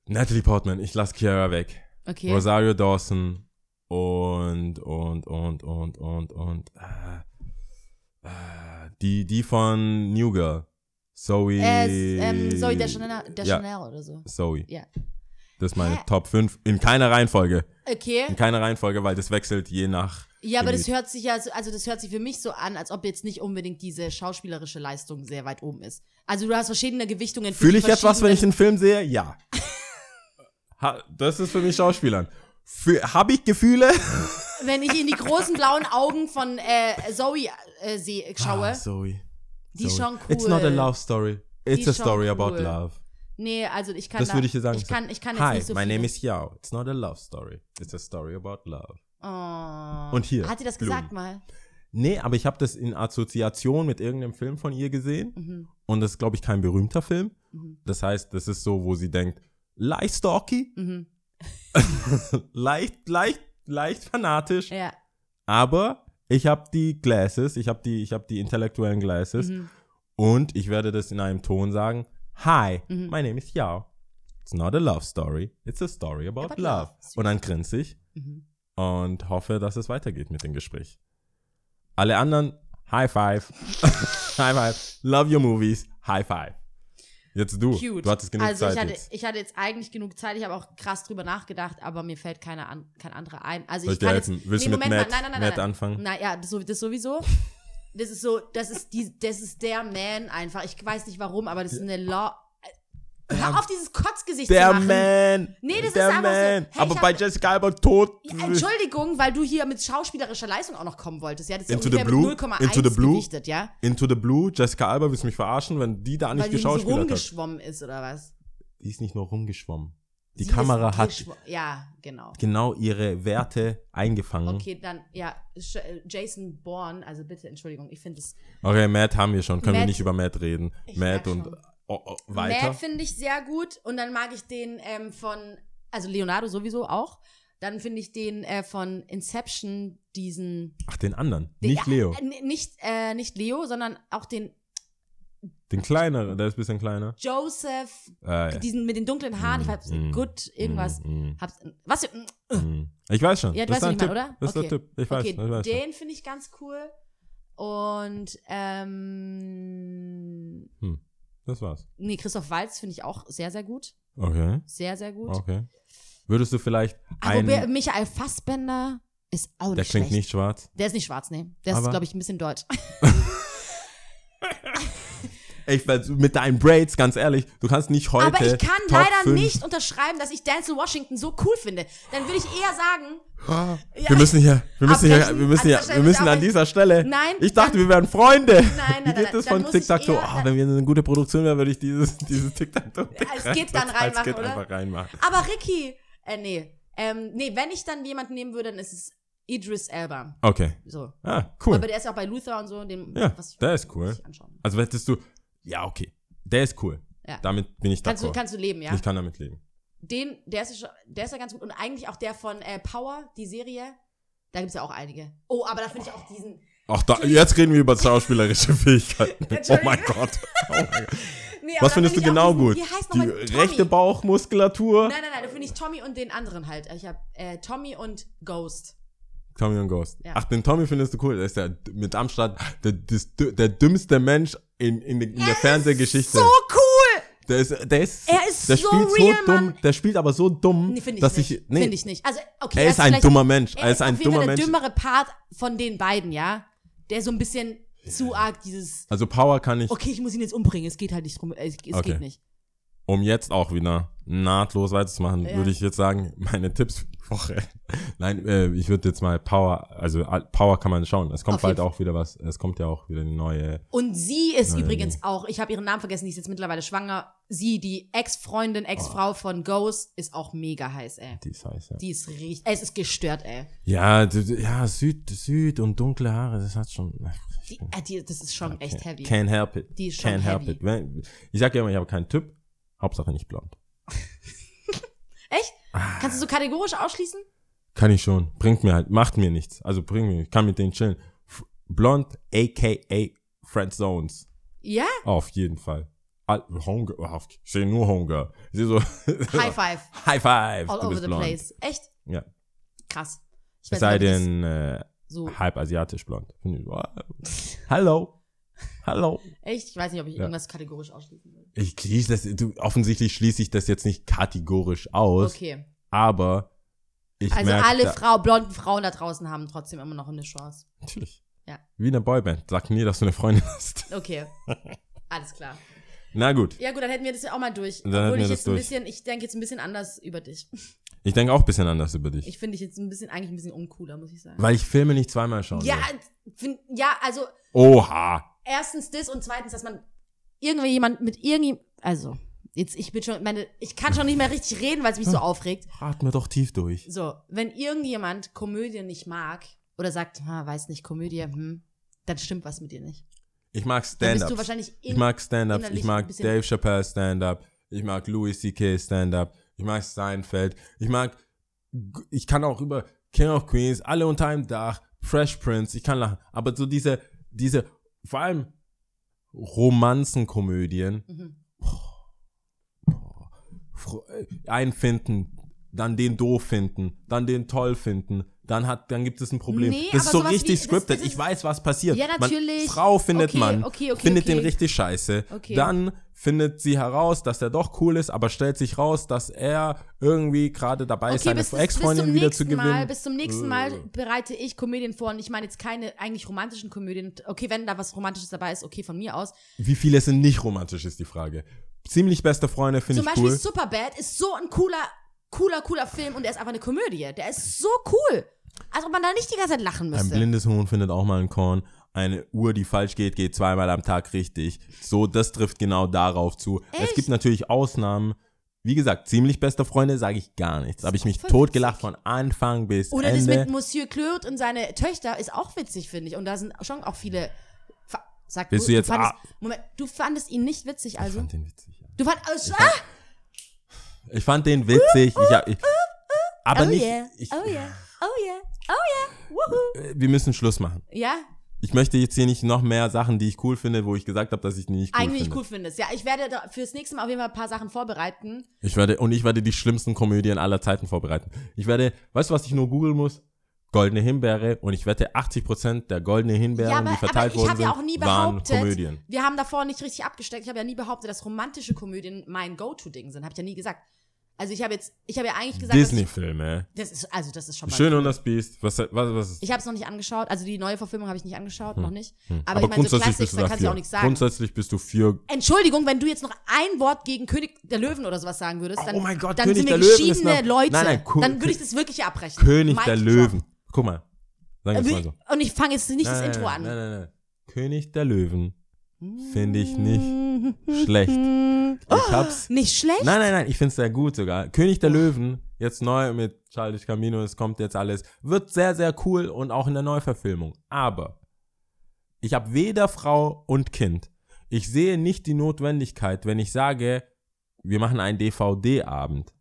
Natalie Portman, ich lasse Kiara weg. Okay. Rosario Dawson und, und, und, und, und, und, äh, äh, die, die von New Girl. Zoe. Äh, ähm, Zoe Deschanel, Ja. Deschanel oder so. Zoe. Ja. Das ist meine Hä? Top 5. In keiner Reihenfolge. Okay. In keiner Reihenfolge, weil das wechselt je nach. Ja, aber das hört sich ja, so- also das hört sich für mich so an, als ob jetzt nicht unbedingt diese schauspielerische Leistung sehr weit oben ist. Also du hast verschiedene Gewichtungen. für Fühle ich etwas, wenn ich einen Film sehe? Ja. ha, das ist für mich Schauspielern. Habe ich Gefühle? Wenn ich in die großen blauen Augen von äh, Zoe äh, seh, schaue, Ah, Zoe. die ist Zoe. schon cool. It's not a love story. It's Die a story about cool. love. Nee, also ich kann Das da, würde ich dir sagen. Ich kann, ich kann jetzt Hi, nicht so my viele- name is Yao. It's not a love story. It's a story about love. Oh. Und hier, Hat sie das Blumen. gesagt mal? Nee, aber ich habe das in Assoziation mit irgendeinem Film von ihr gesehen. Mhm. Und das ist, glaube ich, kein berühmter Film. Mhm. Das heißt, das ist so, wo sie denkt, leicht stalky, Mhm. leicht, leicht, leicht fanatisch. Ja. Aber ich habe die Glasses, ich habe die, ich habe die intellektuellen Glasses. Mhm. Und ich werde das in einem Ton sagen. Hi, Mhm. my name is Yao. It's not a love story. It's a story about, About love. love. Und dann grinse ich Mhm. Und hoffe, dass es weitergeht mit dem Gespräch. Alle anderen, High Five. High Five. Love your movies. High Five. Jetzt du. Cute. Du hattest genug also Zeit ich hatte, jetzt. ich hatte jetzt eigentlich genug Zeit. Ich habe auch krass drüber nachgedacht, aber mir fällt keine an, kein anderer ein. Also Soll ich ich kann helfen? jetzt, Willst du mit Moment Matt-. Nein, nein, nein, Matt nein. anfangen? Na ja, das, das sowieso. Das ist so, das ist die, das ist der Man einfach. Ich weiß nicht warum, aber das ist eine Law. Hör auf, dieses Kotzgesicht Der zu machen. Man. Nee, das ist der einfach so. Man. Hey, Aber ich bei hab- Jessica Alba tot. Ja, Entschuldigung, weil du hier mit schauspielerischer Leistung auch noch kommen wolltest. Ja, das ist Into the Blue? mit 0,1 Into the Blue? gewichtet, ja? Into the Blue. Jessica Alba, willst du mich verarschen, wenn die da nicht Weil die so geschauspielert hat? rumgeschwommen ist oder was? Die ist nicht nur rumgeschwommen. Die Sie Kamera ist hat Ja, genau. genau ihre Werte eingefangen. Okay, dann, ja, äh, Jason Bourne, also bitte, Entschuldigung, ich finde es. Okay, Matt haben wir schon. Können wir Matt- nicht über Matt reden. Matt und schon. Oh, oh, weiter. Matt finde ich sehr gut und dann mag ich den ähm, von, also Leonardo sowieso auch. Dann finde ich den äh, von Inception, diesen. Ach, den anderen. Den, nicht Leo. Äh, nicht, äh, nicht Leo, sondern auch den Den kleineren, der ist ein bisschen kleiner. Joseph, Äh, ja. diesen mit den dunklen Haaren. Ich weiß, Mm, gut, irgendwas. Mm, Hab's, was? mm, mm. Ich weiß schon. Ja, du das weißt, meine, Tipp. oder? Das ist Okay. der Tipp. Ich weiß, okay, ich weiß den finde ich ganz cool. Und, ähm, Hm. Das war's. nee, Christoph Walz finde ich auch sehr, sehr gut. Okay. Sehr, sehr gut. Okay. Würdest du vielleicht Aber einen, Be- Michael Fassbender ist auch nicht der klingt schlecht. nicht schwarz. Der ist nicht schwarz, nee. Der ist, Aber- glaube ich, ein bisschen deutsch. Ich mit deinen Braids, ganz ehrlich, du kannst nicht heute. Aber ich kann Top leider 5 nicht unterschreiben, dass ich Denzel Washington so cool finde. Dann würde ich eher sagen, Wir müssen hier, wir müssen hier, wir müssen An hier, dieser Stelle wir müssen an dieser Stelle. Nein, Ich dachte, dann- wir wären Freunde. nein, Wie nein, geht nein, das dann von muss ich Tic-Tac-Toe? eher- Ah, wenn wir eine gute Produktion wären, würde ich dieses, dieses Tic-Tac-Toe. als Skit dann reinmachen, Skit oder? einfach reinmachen. Aber Ricky, äh, nee. Ähm, nee, wenn ich dann jemanden nehmen würde, dann ist es Idris Elba. Okay. So. Ah, cool. Aber der ist ja auch bei Luther und so. Den, Ja, was ich, der ist cool. ich anschauen. Also hättest du, ja, okay. Der ist cool. Ja. Damit bin ich Kannst du, kannst du leben, ja? Ich kann damit leben. Den, der ist, ja schon- der ist ja ganz gut. Und eigentlich auch der von äh, Power, die Serie. Da gibt es ja auch einige. Oh, aber da finde ich auch diesen. Ach, da, jetzt reden wir über schauspielerische Fähigkeiten. Oh mein Gott. Oh mein Gott. Nee, Was da findest du find auch genau diesen, gut? Wie heißt Die rechte Bauchmuskulatur? Nein, nein, nein, da finde ich Tommy und den anderen halt. Ich habe äh, Tommy und Ghost. Tommy und Ghost. Ja. Ach, den Tommy findest du cool. Der ist ja mit Amstadt der, das, der dümmste Mensch in, in, in der Fernsehgeschichte. So cool! Der ist, der ist, Er ist der so spielt so real, dumm, Mann. der spielt aber so dumm, Nee, finde ich dass nicht. ich, nee, Finde ich nicht. Also, okay, er ist ein dummer Mensch. Er, Er ist ein dummer Fall der Mensch. dümmere Part von den beiden, ja? Der so ein bisschen zu arg dieses, Also Power kann ich, okay, ich muss ihn jetzt umbringen. Es geht halt nicht drum. Es, es Okay. geht nicht. um jetzt auch wieder nahtlos weiterzumachen, Ja. würde ich jetzt sagen, meine Tipps Woche. Nein, äh, ich würde jetzt mal Power, also al- Power kann man schauen. Es kommt Auf bald auch wieder was. Es kommt ja auch wieder eine neue. Und sie ist übrigens auch, ich habe ihren Namen vergessen, die ist jetzt mittlerweile schwanger. Sie, die Ex-Freundin, Oh. Ex-Frau von Ghost, ist auch mega heiß, ey. Die ist heiß, ja. Die ist richtig, es ist gestört, ey. Ja, ja, Süd, Süd und dunkle Haare, das hat schon. Die, äh, die, das ist schon echt heavy. Can't help it. Die ist schon Can't help heavy. it. Wenn, ich sag ja immer, ich habe keinen Typ. Hauptsache nicht blond. Echt? Kannst du so kategorisch ausschließen? Kann ich schon. Bringt mir halt, macht mir nichts. Also bringt mir, ich kann mit denen chillen. F blond, aka Friend Zones. Ja? Auf jeden Fall. all- Homegirl, oh, ich sehe nur Homegirl. Ich sehe so, High five. High Five, All over the blond. place. Echt? Ja. Krass. Ich Es sei denn, äh, so. halb asiatisch blond. Hallo. Hallo. Echt? Ich weiß nicht, ob ich Ja. irgendwas kategorisch ausschließen will. Ich schließe das, du, offensichtlich schließe ich das jetzt nicht kategorisch aus, Okay. aber ich Also merke, alle da- Frau, blonden Frauen da draußen haben trotzdem immer noch eine Chance. Natürlich. Ja. Wie eine Boyband. Sag nie, dass du eine Freundin hast. Okay. Alles klar. Na gut. Ja gut, dann hätten wir das ja auch mal durch. Dann hätten Obwohl wir ich das jetzt ein durch. bisschen, ich denke jetzt ein bisschen anders über dich. Ich denke auch ein bisschen anders über dich. Ich finde dich jetzt ein bisschen, eigentlich ein bisschen uncooler, muss ich sagen. weil ich Filme nicht zweimal schauen Ja, find, ja, also Oha. Erstens das und zweitens, dass man irgendwie jemand mit irgendwie, also jetzt ich bin schon, meine, ich kann schon nicht mehr richtig reden, weil es mich Hm. so aufregt. Atme doch tief durch. So, wenn irgendjemand Komödie nicht mag oder sagt, ha, weiß nicht, Komödie, hm, dann stimmt was mit dir nicht. Ich mag Stand-Ups. Ich mag Stand-Ups. Ich mag Dave Chappelle Stand-Up. Ich mag Louis C.K. Stand-Up. Ich mag Seinfeld. Ich mag, ich kann auch über King of Queens, alle unter einem Dach, Fresh Prince, ich kann lachen. Aber so diese, diese, vor allem Romanzenkomödien, Mhm. äh, einen finden, dann den doof finden, dann den toll finden, dann hat, dann gibt es ein Problem. Nee, das ist so richtig wie- das- scripted. das ist- ich weiß, was passiert. Ja, natürlich. Man, Frau findet Okay, man, okay, okay, findet den richtig scheiße. Okay. Dann findet sie heraus, dass er doch cool ist, aber stellt sich raus, dass er irgendwie gerade dabei ist, seine Ex-Freundin zum wieder zu gewinnen. Mal, bis zum nächsten Mal Äh. bereite ich Komödien vor und ich meine jetzt keine eigentlich romantischen Komödien. Okay, wenn da was Romantisches dabei ist, okay, von mir aus. Wie viele sind nicht romantisch, ist die Frage. Ziemlich beste Freunde finde Zum ich Beispiel cool. Superbad ist so ein cooler, cooler, cooler Film und der ist einfach eine Komödie. Der ist so cool. Als ob man da nicht die ganze Zeit lachen Ein müsste. blindes Huhn findet auch mal ein Korn. Eine Uhr, die falsch geht, geht zweimal am Tag richtig. So, das trifft genau darauf zu. Es Echt? gibt natürlich Ausnahmen. Wie gesagt, ziemlich beste Freunde sage ich gar nichts. Habe ich mich totgelacht von Anfang bis Oder das Ende. mit Monsieur Claude und seine Töchter ist auch witzig, finde ich. Und da sind schon auch viele. Sag Bist du jetzt- fandest, ah. Moment, du fandest ihn nicht witzig, ich also? fand den witzig. Ja. Du fandest. Ah, Ich fand den witzig. Ich, hab- ich, aber oh nicht. yeah. Ich, oh yeah. Oh yeah. Oh yeah. Woohoo. äh, Wir müssen Schluss machen. Ja, Ich möchte jetzt hier nicht noch mehr Sachen, die ich cool finde, wo ich gesagt habe, dass ich die nicht cool eigentlich finde. cool findest. Ja, ich werde fürs nächste Mal auf jeden Fall ein paar Sachen vorbereiten. Ich werde, und ich werde die schlimmsten Komödien aller Zeiten vorbereiten. Ich werde, weißt du, was ich nur googeln muss? Goldene Himbeere und ich wette 80% der goldene Himbeeren, ja, aber, die aber verteilt ich worden habe sind, ja auch nie waren Komödien. wir haben davor nicht richtig abgesteckt, ich habe ja nie behauptet, dass romantische Komödien mein Go-To-Ding sind. Habe ich ja nie gesagt. Also ich habe jetzt, ich habe ja eigentlich gesagt, Disney-Filme. das ist, also das ist schon mal Schön cool. und das Biest. Was, was, was ist? Ich habe es noch nicht angeschaut, also die neue Verfilmung habe ich nicht angeschaut, noch nicht. Hm. Aber, ich meine, so Classics, da kannst du auch nichts sagen. Grundsätzlich bist du für. Entschuldigung, wenn du jetzt noch ein Wort gegen König der Löwen oder sowas sagen würdest, dann, Oh mein Gott, dann König sind wir Löwen geschiedene noch- Leute. Nein, nein, dann würde ich das wirklich abbrechen. König Mic der. Löwen. Guck mal. Sagen wir mal so. Und ich fange jetzt nicht das Nein, Intro nein, an. Nein, nein, nein. König der Löwen finde ich nicht schlecht. Ich hab's. Nicht schlecht? Nein, nein, nein, ich find's sehr gut sogar. König der Löwen, jetzt neu mit Childish Camino, es kommt jetzt alles, wird sehr, sehr cool und auch in der Neuverfilmung. Aber ich habe weder Frau und Kind. Ich sehe nicht die Notwendigkeit, wenn ich sage, wir machen einen DVD-Abend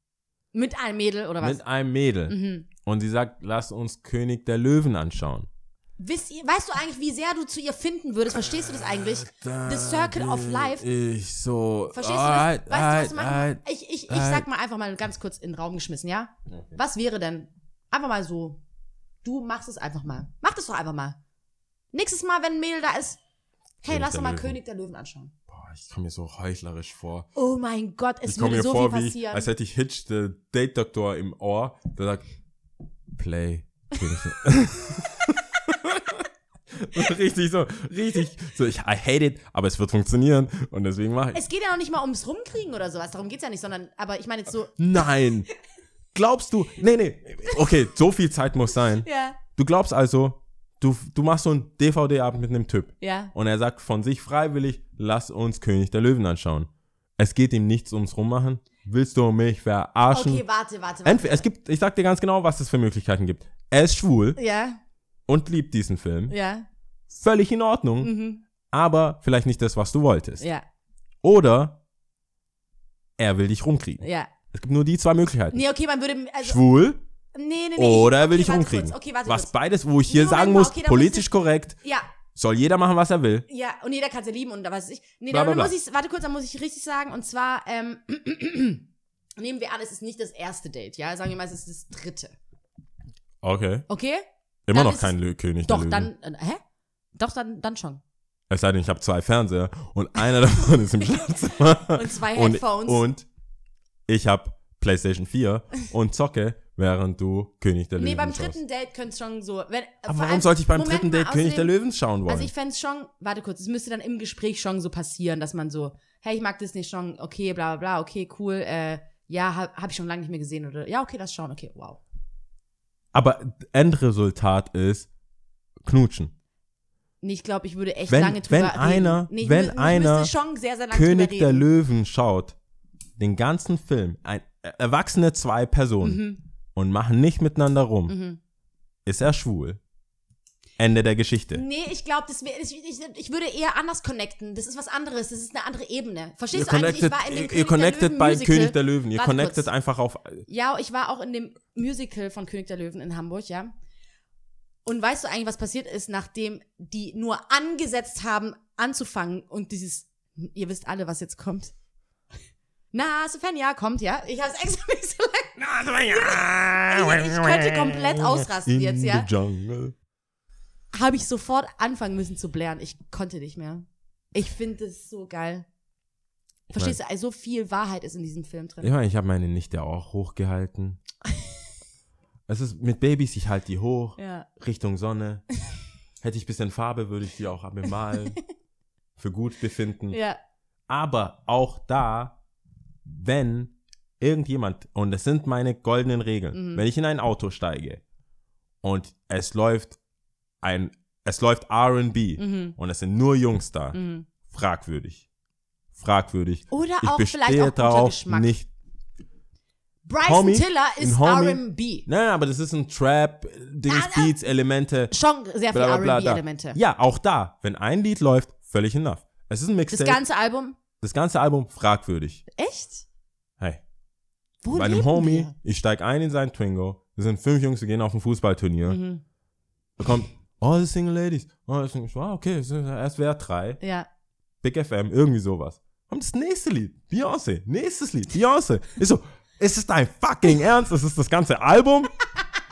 Mit einem Mädel oder was? mit einem Mädel Mhm. und sie sagt, lass uns König der Löwen anschauen. Wisst ihr, weißt du eigentlich, wie sehr du zu ihr finden würdest? Verstehst du das eigentlich? The Circle of Life. Ich so. Verstehst du Alright, das? Weißt du, was du machen alright, Ich, ich, ich sag mal einfach mal ganz kurz in den Raum geschmissen, ja? Was wäre denn? Einfach mal so. Du machst es einfach mal. Mach das doch einfach mal. Nächstes Mal, wenn ein Mädel da ist, hey, König lass doch mal Löwen. König der Löwen anschauen. Boah, ich komme mir so heuchlerisch vor. Oh mein Gott, es ich würde mir so vor, viel wie, passieren. als hätte ich Hitch, der Date-Doktor im Ohr, der sagt, Play. Richtig so, richtig so, ich, I hate it, aber es wird funktionieren und deswegen mache ich es geht ja noch nicht mal ums Rumkriegen oder sowas, darum geht's ja nicht, sondern, aber ich meine jetzt so, Nein. Glaubst du, nee, nee, okay, so viel Zeit muss sein. ja, Du glaubst also, du, du machst so einen DVD-Abend mit einem Typ ja. und er sagt von sich freiwillig, lass uns König der Löwen anschauen. Es geht ihm nichts ums Rummachen. Willst du mich verarschen? Okay, warte, warte, warte. Entweder, es gibt, ich sag dir ganz genau, was es für Möglichkeiten gibt. Er ist schwul Ja, und liebt diesen Film. ja, Völlig in Ordnung, mhm, aber vielleicht nicht das, was du wolltest. ja, Oder er will dich rumkriegen. ja. Es gibt nur die zwei Möglichkeiten. Nee, okay, man würde, also, Schwul nee, nee, nee. oder er will okay, dich rumkriegen. Okay, warte was kurz. beides, wo ich hier Moment sagen muss, okay, politisch ich- korrekt, Ja, Soll jeder machen, was er will. Ja, und jeder kann sie lieben und da weiß ich. Nee, Bla, dann bla, muss bla. ich, warte kurz, dann muss ich richtig sagen. Und zwar, ähm, nehmen wir an, es ist nicht das erste Date, ja? Sagen wir mal, es ist das dritte. Okay. Okay? Immer Dann noch kein es- König Doch, dann, äh, hä? Doch, dann, dann schon. Es sei denn, ich habe zwei Fernseher und einer davon ist im Schlafzimmer. Und zwei und, Headphones. und ich habe PlayStation 4 und zocke, während du König der Nee, Löwen beim schaust. dritten Date könnte es schon so. Wenn, Aber warum allem- sollte ich beim Moment dritten mal, Date König der Löwen schauen wollen? Also ich fände es schon, warte kurz, es müsste dann im Gespräch schon so passieren, dass man so, hey, ich mag Disney schon, okay, bla bla bla, okay, cool, äh, ja, habe hab ich schon lange nicht mehr gesehen oder ja, okay, das schauen, okay, wow. Aber Endresultat ist Knutschen. Nee, ich glaube, ich würde echt Wenn- lange drüber wenn einer- nee, ich wenn ich einer schon sehr, sehr König der. Löwen schaut den ganzen Film, ein, äh, erwachsene zwei Personen Mhm, und machen nicht miteinander rum, mhm. ist er schwul. Ende der Geschichte. Nee, ich glaube, ich, ich, ich würde eher anders connecten. Das ist was anderes, das ist eine andere Ebene. Ihr Verstehst du eigentlich? connectet, Ich war in dem ihr, König ihr connectet der Löwen bei Musical. König der Löwen. Ihr Warte connectet kurz. einfach auf. Ja, ich war auch in dem Musical von König der Löwen in Hamburg, ja. Und weißt du eigentlich, was passiert ist, nachdem die nur angesetzt haben, anzufangen und dieses, ihr wisst alle, was jetzt kommt. Na, Svenja kommt, ja. Ich hab's extra nicht so lange. Ich, ich könnte komplett ausrasten In jetzt, ja. the jungle. Habe ich sofort anfangen müssen zu blären. Ich konnte nicht mehr. Ich finde es so geil. Verstehst du, also so viel Wahrheit ist in diesem Film drin. Ich meine, ich habe meine Nichte auch hochgehalten. es ist mit Babys, ich halte die hoch, Ja. Richtung Sonne. Hätte ich bisschen Farbe, würde ich die auch bemalen. Für gut befinden. Ja. Aber auch da, wenn irgendjemand, und es sind meine goldenen Regeln, Mhm. wenn ich in ein Auto steige und es läuft ein, es läuft RB Mhm. und es sind nur Jungs da, Mhm. fragwürdig. Fragwürdig. Oder Ich auch vielleicht bestehe auch guter darauf nicht. Bryson Homie, Tiller ist. R&B. Nein, aber das ist ein Trap, Dings, Ah. Beats, Elemente. Schon sehr viel bla, bla, bla, da. R&B-Elemente. Ja, auch da, wenn ein Lied läuft, völlig enough. Es ist ein Das Mixtape. ganze Album. Das ganze Album fragwürdig. Echt? Hey. Wo Bei einem Homie, wir? ich steig ein in sein Twingo. Wir sind fünf Jungs, wir gehen auf ein Fußballturnier. Mhm. Da kommt, oh, the Single Ladies. Oh, das ist, wow, okay, ist- wäre drei. Ja. Big FM, irgendwie sowas. Kommt das nächste Lied. Beyoncé. Nächstes Lied. Beyoncé. Ich so, ist es dein fucking Ernst? Ist es das ganze Album?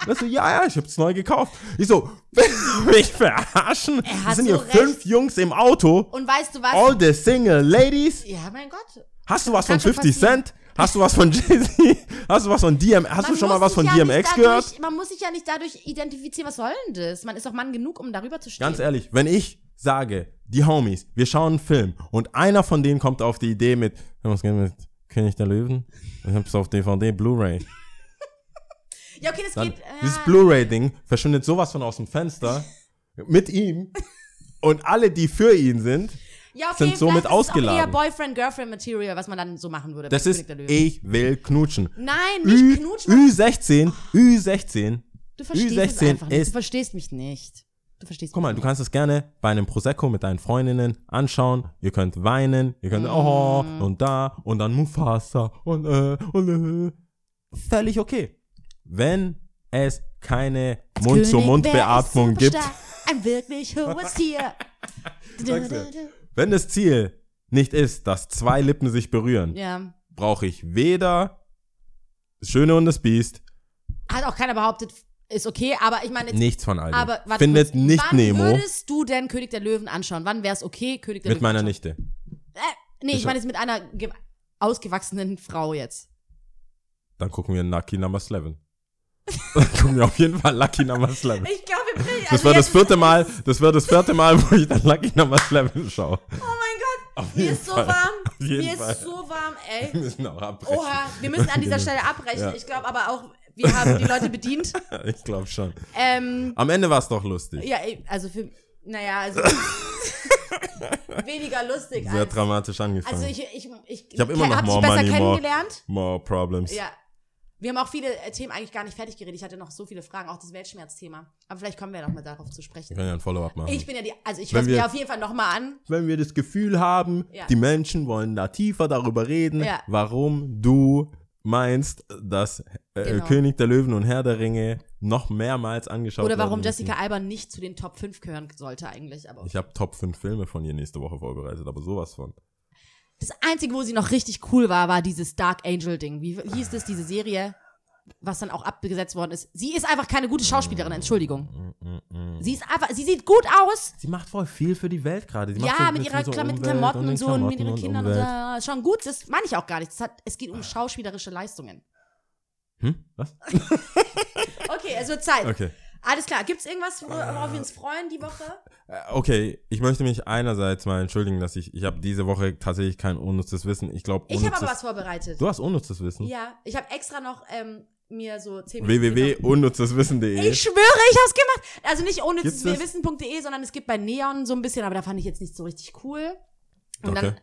Das so, ja, ja, ich hab's neu gekauft. Ich so, willst du mich verarschen? Er Es hat sind so hier recht. fünf Jungs im Auto. Und weißt du was? All the Single Ladies. ja, mein Gott. Hast du was von schon 50 passieren. Cent? Hast du was von Jay-Z? Hast du was von DM? Hast Man du schon mal was von ja DMX nicht gehört? dadurch, Man muss sich ja nicht dadurch identifizieren. Was soll denn das? Man ist doch Mann genug, um darüber zu stehen. Ganz ehrlich, wenn ich sage, die Homies, wir schauen einen Film und einer von denen kommt auf die Idee mit, was geht mit König der Löwen? Ich hab's auf DVD, Blu-ray. Ja, okay, das Dann geht. dieses Ja, Blu-ray-Ding verschwindet sowas von aus dem Fenster mit ihm und alle, die für ihn sind, ja, okay, sind somit vielleicht ist es Auch ausgeladen. eher Boyfriend-Girlfriend-Material, was man dann so machen würde. das ist, ich will knutschen. Nein, Ü, nicht knutschen. Ü16, Ü16. Du verstehst es Ü16 einfach nicht. ist- Du verstehst mich nicht. Du verstehst Guck mal, mich du kannst es gerne bei einem Prosecco mit deinen Freundinnen anschauen. Ihr könnt weinen, ihr könnt, oh, Mm. und da, und dann Mufasa, und äh, und äh. Völlig okay. Wenn es keine Mund-zu-Mund-Beatmung gibt? Ein wirklich hohes Tier. Wenn das Ziel nicht ist, dass zwei Lippen sich berühren, ja. brauche ich weder das Schöne und das Biest, Hat auch keiner behauptet, ist okay, aber ich meine, nichts von all dem. aber warte Findet kurz, nicht wann Nemo würdest du denn König der Löwen anschauen? Wann wäre es okay, König der mit Löwen meiner anschauen? Nichte. Äh, nee, ich Ich- meine jetzt mit einer ge- ausgewachsenen Frau jetzt. Dann gucken wir Lucky Number 11. Gucken wir auf jeden Fall Lucky Number 11. Ich glaube, wir bringen. Das war das vierte Mal, das war das vierte Mal, wo ich dann Lucky Number 11 schaue. Oh mein Gott, Auf mir ist so Fall. warm. Auf jeden Mir Fall. ist so warm, ey. Wir müssen auch abbrechen. Oha, wir müssen an dieser Stelle abbrechen. Ja. Ich glaube aber auch, wir haben die Leute bedient. Ich glaube schon. Ähm, Am Ende war es doch lustig. ja, also für, naja, also weniger lustig Sehr als. dramatisch angefangen. Also ich, ich, ich, Ich hab immer noch hab dich more besser money, more- kennengelernt. More problems. Ja. Wir haben auch viele äh, Themen eigentlich gar nicht fertig geredet. Ich hatte noch so viele Fragen, auch das Weltschmerzthema. Aber vielleicht kommen wir noch mal darauf zu Wir sprechen. können ja ein Follow-up machen. Ich bin ja die, also ich höre mir wir- auf jeden Fall noch mal an. Wenn wir das Gefühl haben, Ja. die Menschen wollen da tiefer darüber reden, Ja. warum du meinst, dass äh, Genau. König der Löwen und Herr der Ringe noch mehrmals angeschaut Oder warum werden. Jessica Alba nicht zu den Top 5 gehören sollte eigentlich. Aber Ich habe Top 5 Filme von ihr nächste Woche vorbereitet, aber sowas von. Das Einzige, wo sie noch richtig cool war, war dieses Dark Angel Ding. Wie hieß das, diese Serie, was dann auch abgesetzt worden ist? Sie ist einfach keine gute Schauspielerin, Entschuldigung. Mm, Sie ist einfach, sie sieht gut aus. Sie macht voll viel für die Welt gerade. Ja, mit, ihrer, so Kla- mit Klamotten und, so und mit ihren und Kindern und Umwelt. so. Schon gut, das meine ich auch gar nicht. Hat, es geht um schauspielerische Leistungen. Hm? Was? Okay, es wird Zeit. Okay. Alles klar. Gibt es irgendwas, worauf wir uns freuen die Woche? Äh, Okay, ich möchte mich einerseits mal entschuldigen, dass ich, ich habe diese Woche tatsächlich kein unnützes Wissen. Ich glaube, Ich habe aber was vorbereitet. Du hast unnützes Wissen? Ja, ich habe extra noch ähm, mir so 10 Minuten genommen. www.unnutzeswissen.de Ich schwöre, ich hab's gemacht. Also nicht ohne Gibt's das? wissen.de, sondern es gibt bei Neon so ein bisschen, aber da fand ich jetzt nicht so richtig cool. Und Okay. dann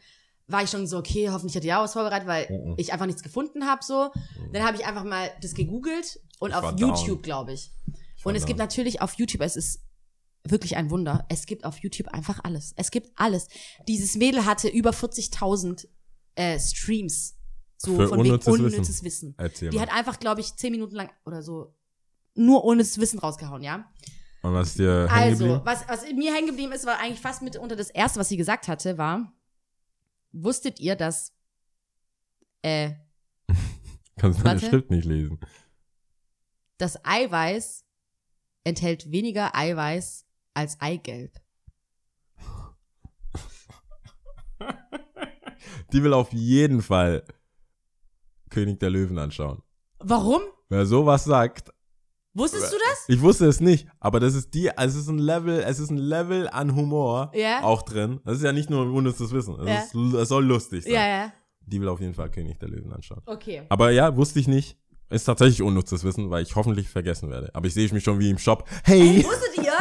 war ich schon so, okay, hoffentlich hat die auch was vorbereitet, weil Mhm. ich einfach nichts gefunden habe so. Dann habe ich einfach mal das gegoogelt und Ich auf YouTube, glaube ich. Und es gibt natürlich auf YouTube, es ist wirklich ein Wunder. Es gibt auf YouTube einfach alles. Es gibt alles. Dieses Mädel hatte über 40.000 äh, Streams. So Für von wegen unnützes Wissen. unnützes Wissen. Erzähl Die hat einfach, glaube ich, 10 Minuten lang oder so nur ohne das Wissen rausgehauen, ja? Und was ist dir Also, was, was mir hängen geblieben ist, war eigentlich fast mit unter das erste, was sie gesagt hatte, war, wusstet ihr, dass, äh, Kannst meine warte. Schrift nicht lesen. das Eiweiß enthält weniger Eiweiß als Eigelb? Die will auf jeden Fall König der Löwen anschauen. Warum? Wer sowas sagt, Wusstest du das? ich wusste es nicht, aber das ist die, es ist ein Level, es ist ein Level an Humor Ja. auch drin. Das ist ja nicht nur ein unnützes Wissen. Es, Ja. ist, es soll lustig sein. Ja, ja. Die will auf jeden Fall König der Löwen anschauen. Okay. Aber ja, wusste ich nicht. Ist tatsächlich unnützes Wissen, weil ich hoffentlich vergessen werde. Aber ich sehe mich schon wie im Shop. Hey! Wusstet ihr?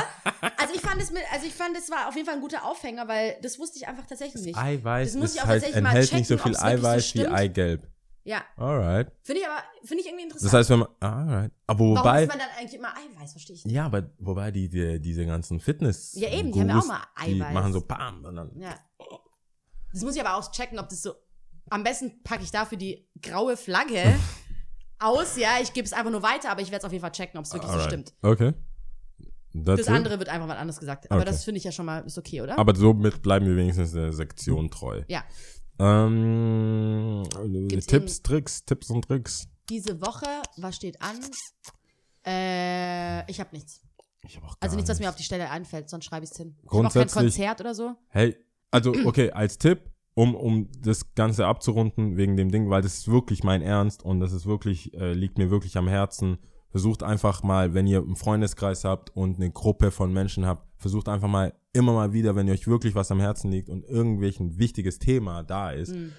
Also ich fand es mit, also ich fand es war auf jeden Fall ein guter Aufhänger, weil das wusste ich einfach tatsächlich nicht. Eiweiß Das muss ist ich auch halt, tatsächlich mal enthält nicht so checken, viel wirklich so Eiweiß wie. Eigelb. Ja, Alright. finde ich aber, finde ich irgendwie interessant. Das heißt, wenn man, alright. Aber Warum wobei, isst man dann eigentlich immer Eiweiß, verstehe ich nicht. ja, aber wobei die, die diese ganzen Fitness Ja, eben, die haben ja auch mal Die Eiweiß. machen so bam und dann Ja. Das muss ich aber auch checken, ob das so. Am besten packe ich dafür die graue Flagge aus. Ja, ich gebe es einfach nur weiter, aber ich werde es auf jeden Fall checken, ob es wirklich so Alright. stimmt. Okay. That's Das it. andere wird einfach mal anders gesagt. Aber Okay. das finde ich ja schon mal ist okay, oder? Aber somit bleiben wir wenigstens der Sektion treu. ja. Ähm, Gibt's Tipps, Tricks, Tipps und Tricks. Diese Woche, was steht an? Äh, ich habe nichts. Ich habe auch gar Also nichts, was mir auf die Stelle einfällt, sonst schreibe ich es hin. Ich habe auch kein Konzert oder so. Hey, also okay, als Tipp, um, um das Ganze abzurunden wegen dem Ding, weil das ist wirklich mein Ernst und das ist wirklich, äh, liegt mir wirklich am Herzen. Versucht einfach mal, wenn ihr einen Freundeskreis habt und eine Gruppe von Menschen habt, versucht einfach mal immer mal wieder, wenn ihr euch wirklich was am Herzen liegt und irgendwelchen wichtiges Thema da ist, Mhm.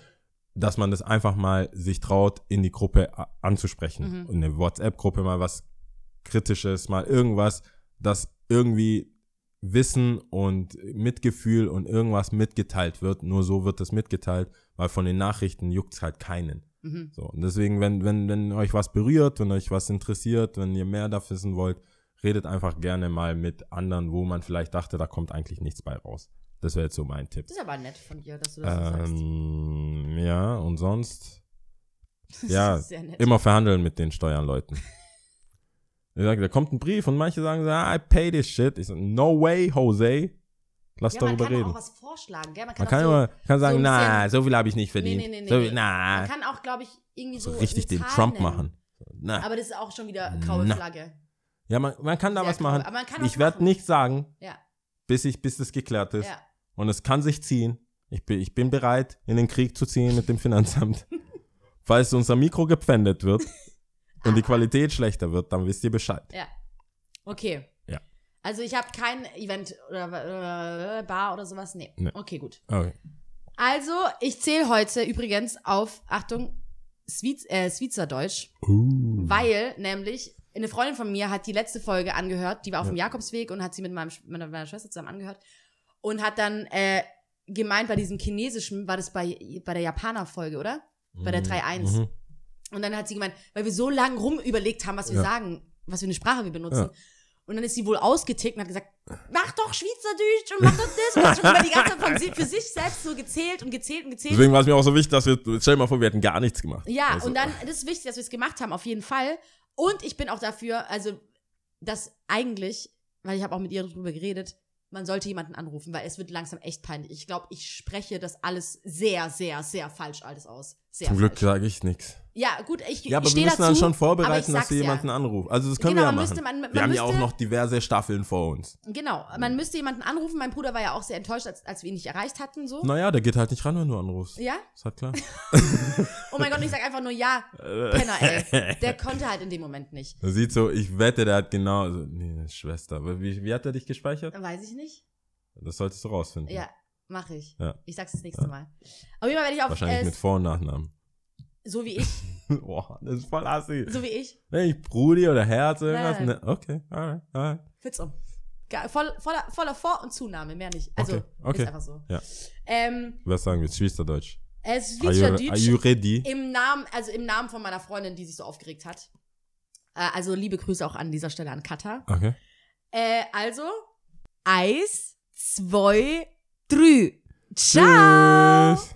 dass man das einfach mal sich traut, in die Gruppe a- anzusprechen. Mhm. In eine WhatsApp-Gruppe mal was Kritisches, mal irgendwas, das irgendwie Wissen und Mitgefühl und irgendwas mitgeteilt wird. Nur so wird es mitgeteilt, weil von den Nachrichten juckt's halt keinen. Mhm. So, und deswegen, wenn, wenn, wenn euch was berührt, wenn euch was interessiert, wenn ihr mehr da wissen wollt, redet einfach gerne mal mit anderen, wo man vielleicht dachte, da kommt eigentlich nichts bei raus. Das wäre jetzt so mein Tipp. Das ist aber nett von dir, dass du das so sagst. Ähm, ja, und sonst Das ja, immer verhandeln mit den Steuernleuten. Sage, da kommt ein Brief und manche sagen so, ah, I pay this shit. Ich sage, no way, Jose. Lass ja, man darüber kann reden. auch was vorschlagen, gell? Man kann, Man kann auch immer kann sagen, ein na, so viel habe ich nicht verdient. nee, nee, nee, so, nee. Na, Man kann auch, glaube ich, irgendwie so. so richtig den Zahl Trump nennen. machen. Na. Aber das ist auch schon wieder graue. Flagge. ja, man, man kann da Sehr was machen. man kann was ich werde machen. nicht sagen, Ja, bis ich, bis das geklärt ist. ja. Und es kann sich ziehen. Ich bin, ich bin bereit, in den Krieg zu ziehen mit dem Finanzamt. Falls unser Mikro gepfändet wird und die Qualität schlechter wird, dann wisst ihr Bescheid. Ja. Okay. Ja. Also ich habe kein Event oder äh, Bar oder sowas. Nee. Nee. Okay, gut. Okay. Also, ich zähle heute übrigens auf, Achtung, Swiz, äh, Schweizerdeutsch, Uh. weil nämlich eine Freundin von mir hat die letzte Folge angehört, die war auf dem Jakobsweg und hat sie mit, meinem, mit meiner Schwester zusammen angehört und hat dann äh, gemeint, bei diesem chinesischen, war das bei, bei der Japaner-Folge, oder? Bei der 3.1. Mhm. Und dann hat sie gemeint, weil wir so lange rum überlegt haben, was wir Ja. sagen, was für eine Sprache wir benutzen. Ja. Und dann ist sie wohl ausgetickt und hat gesagt, mach doch Schweizerdeutsch und mach doch das. Und hat schon immer die ganze Zeit von sie, für sich selbst so gezählt und gezählt und gezählt. Deswegen war es mir auch so wichtig, dass wir, stell dir mal vor, wir hätten gar nichts gemacht. Ja, Also, und dann, das ist wichtig, dass wir es gemacht haben, auf jeden Fall. Und ich bin auch dafür, also, dass eigentlich, weil ich habe auch mit ihr drüber geredet, man sollte jemanden anrufen, weil es wird langsam echt peinlich. Ich glaube, ich spreche das alles sehr, sehr, sehr falsch alles aus. Sehr Zum Glück falsch. sage ich nichts. Ja, gut, ich, Ja, aber ich wir müssen dazu, dann schon vorbereiten, dass wir ja. jemanden anrufen. Also das können Genau, wir ja man machen. müsste- man- man wir haben ja auch müsste- noch diverse Staffeln vor uns. Genau, man müsste jemanden anrufen. Mein Bruder war ja auch sehr enttäuscht, als, als wir ihn nicht erreicht hatten, so. Naja, der geht halt nicht ran, wenn du anrufst. Ja? Ist halt klar. Oh mein Gott, ich sag einfach nur ja, Penner, ey. Der konnte halt in dem Moment nicht. Man sieht so, ich wette, der hat genau. Also, nee, Schwester. Wie, wie hat er dich gespeichert? Weiß ich nicht. Das solltest du rausfinden. Ja, mache ich. Ja. Ich sag's das nächste Mal. Auf jeden Fall werde ich auf Wahrscheinlich äh, mit Vor- und Nachnamen. So wie ich, Boah, das ist voll assi. so wie ich, Wenn ich Brudi oder Herz irgendwas. Nein. Ne? Okay, alright, alright. Fitz um. Voll, voller, voller Vor- und Zunahme, mehr nicht. Also, Okay, okay. ist einfach so. Ja. Ähm, Was sagen wir? Schweizerdeutsch. es ist you, are you ready? im Namen, also im Namen von meiner Freundin, die sich so aufgeregt hat. Äh, also liebe Grüße auch an dieser Stelle an Katha. Okay. Äh, also, Eis, zwei, drei. Ciao! Tschüss.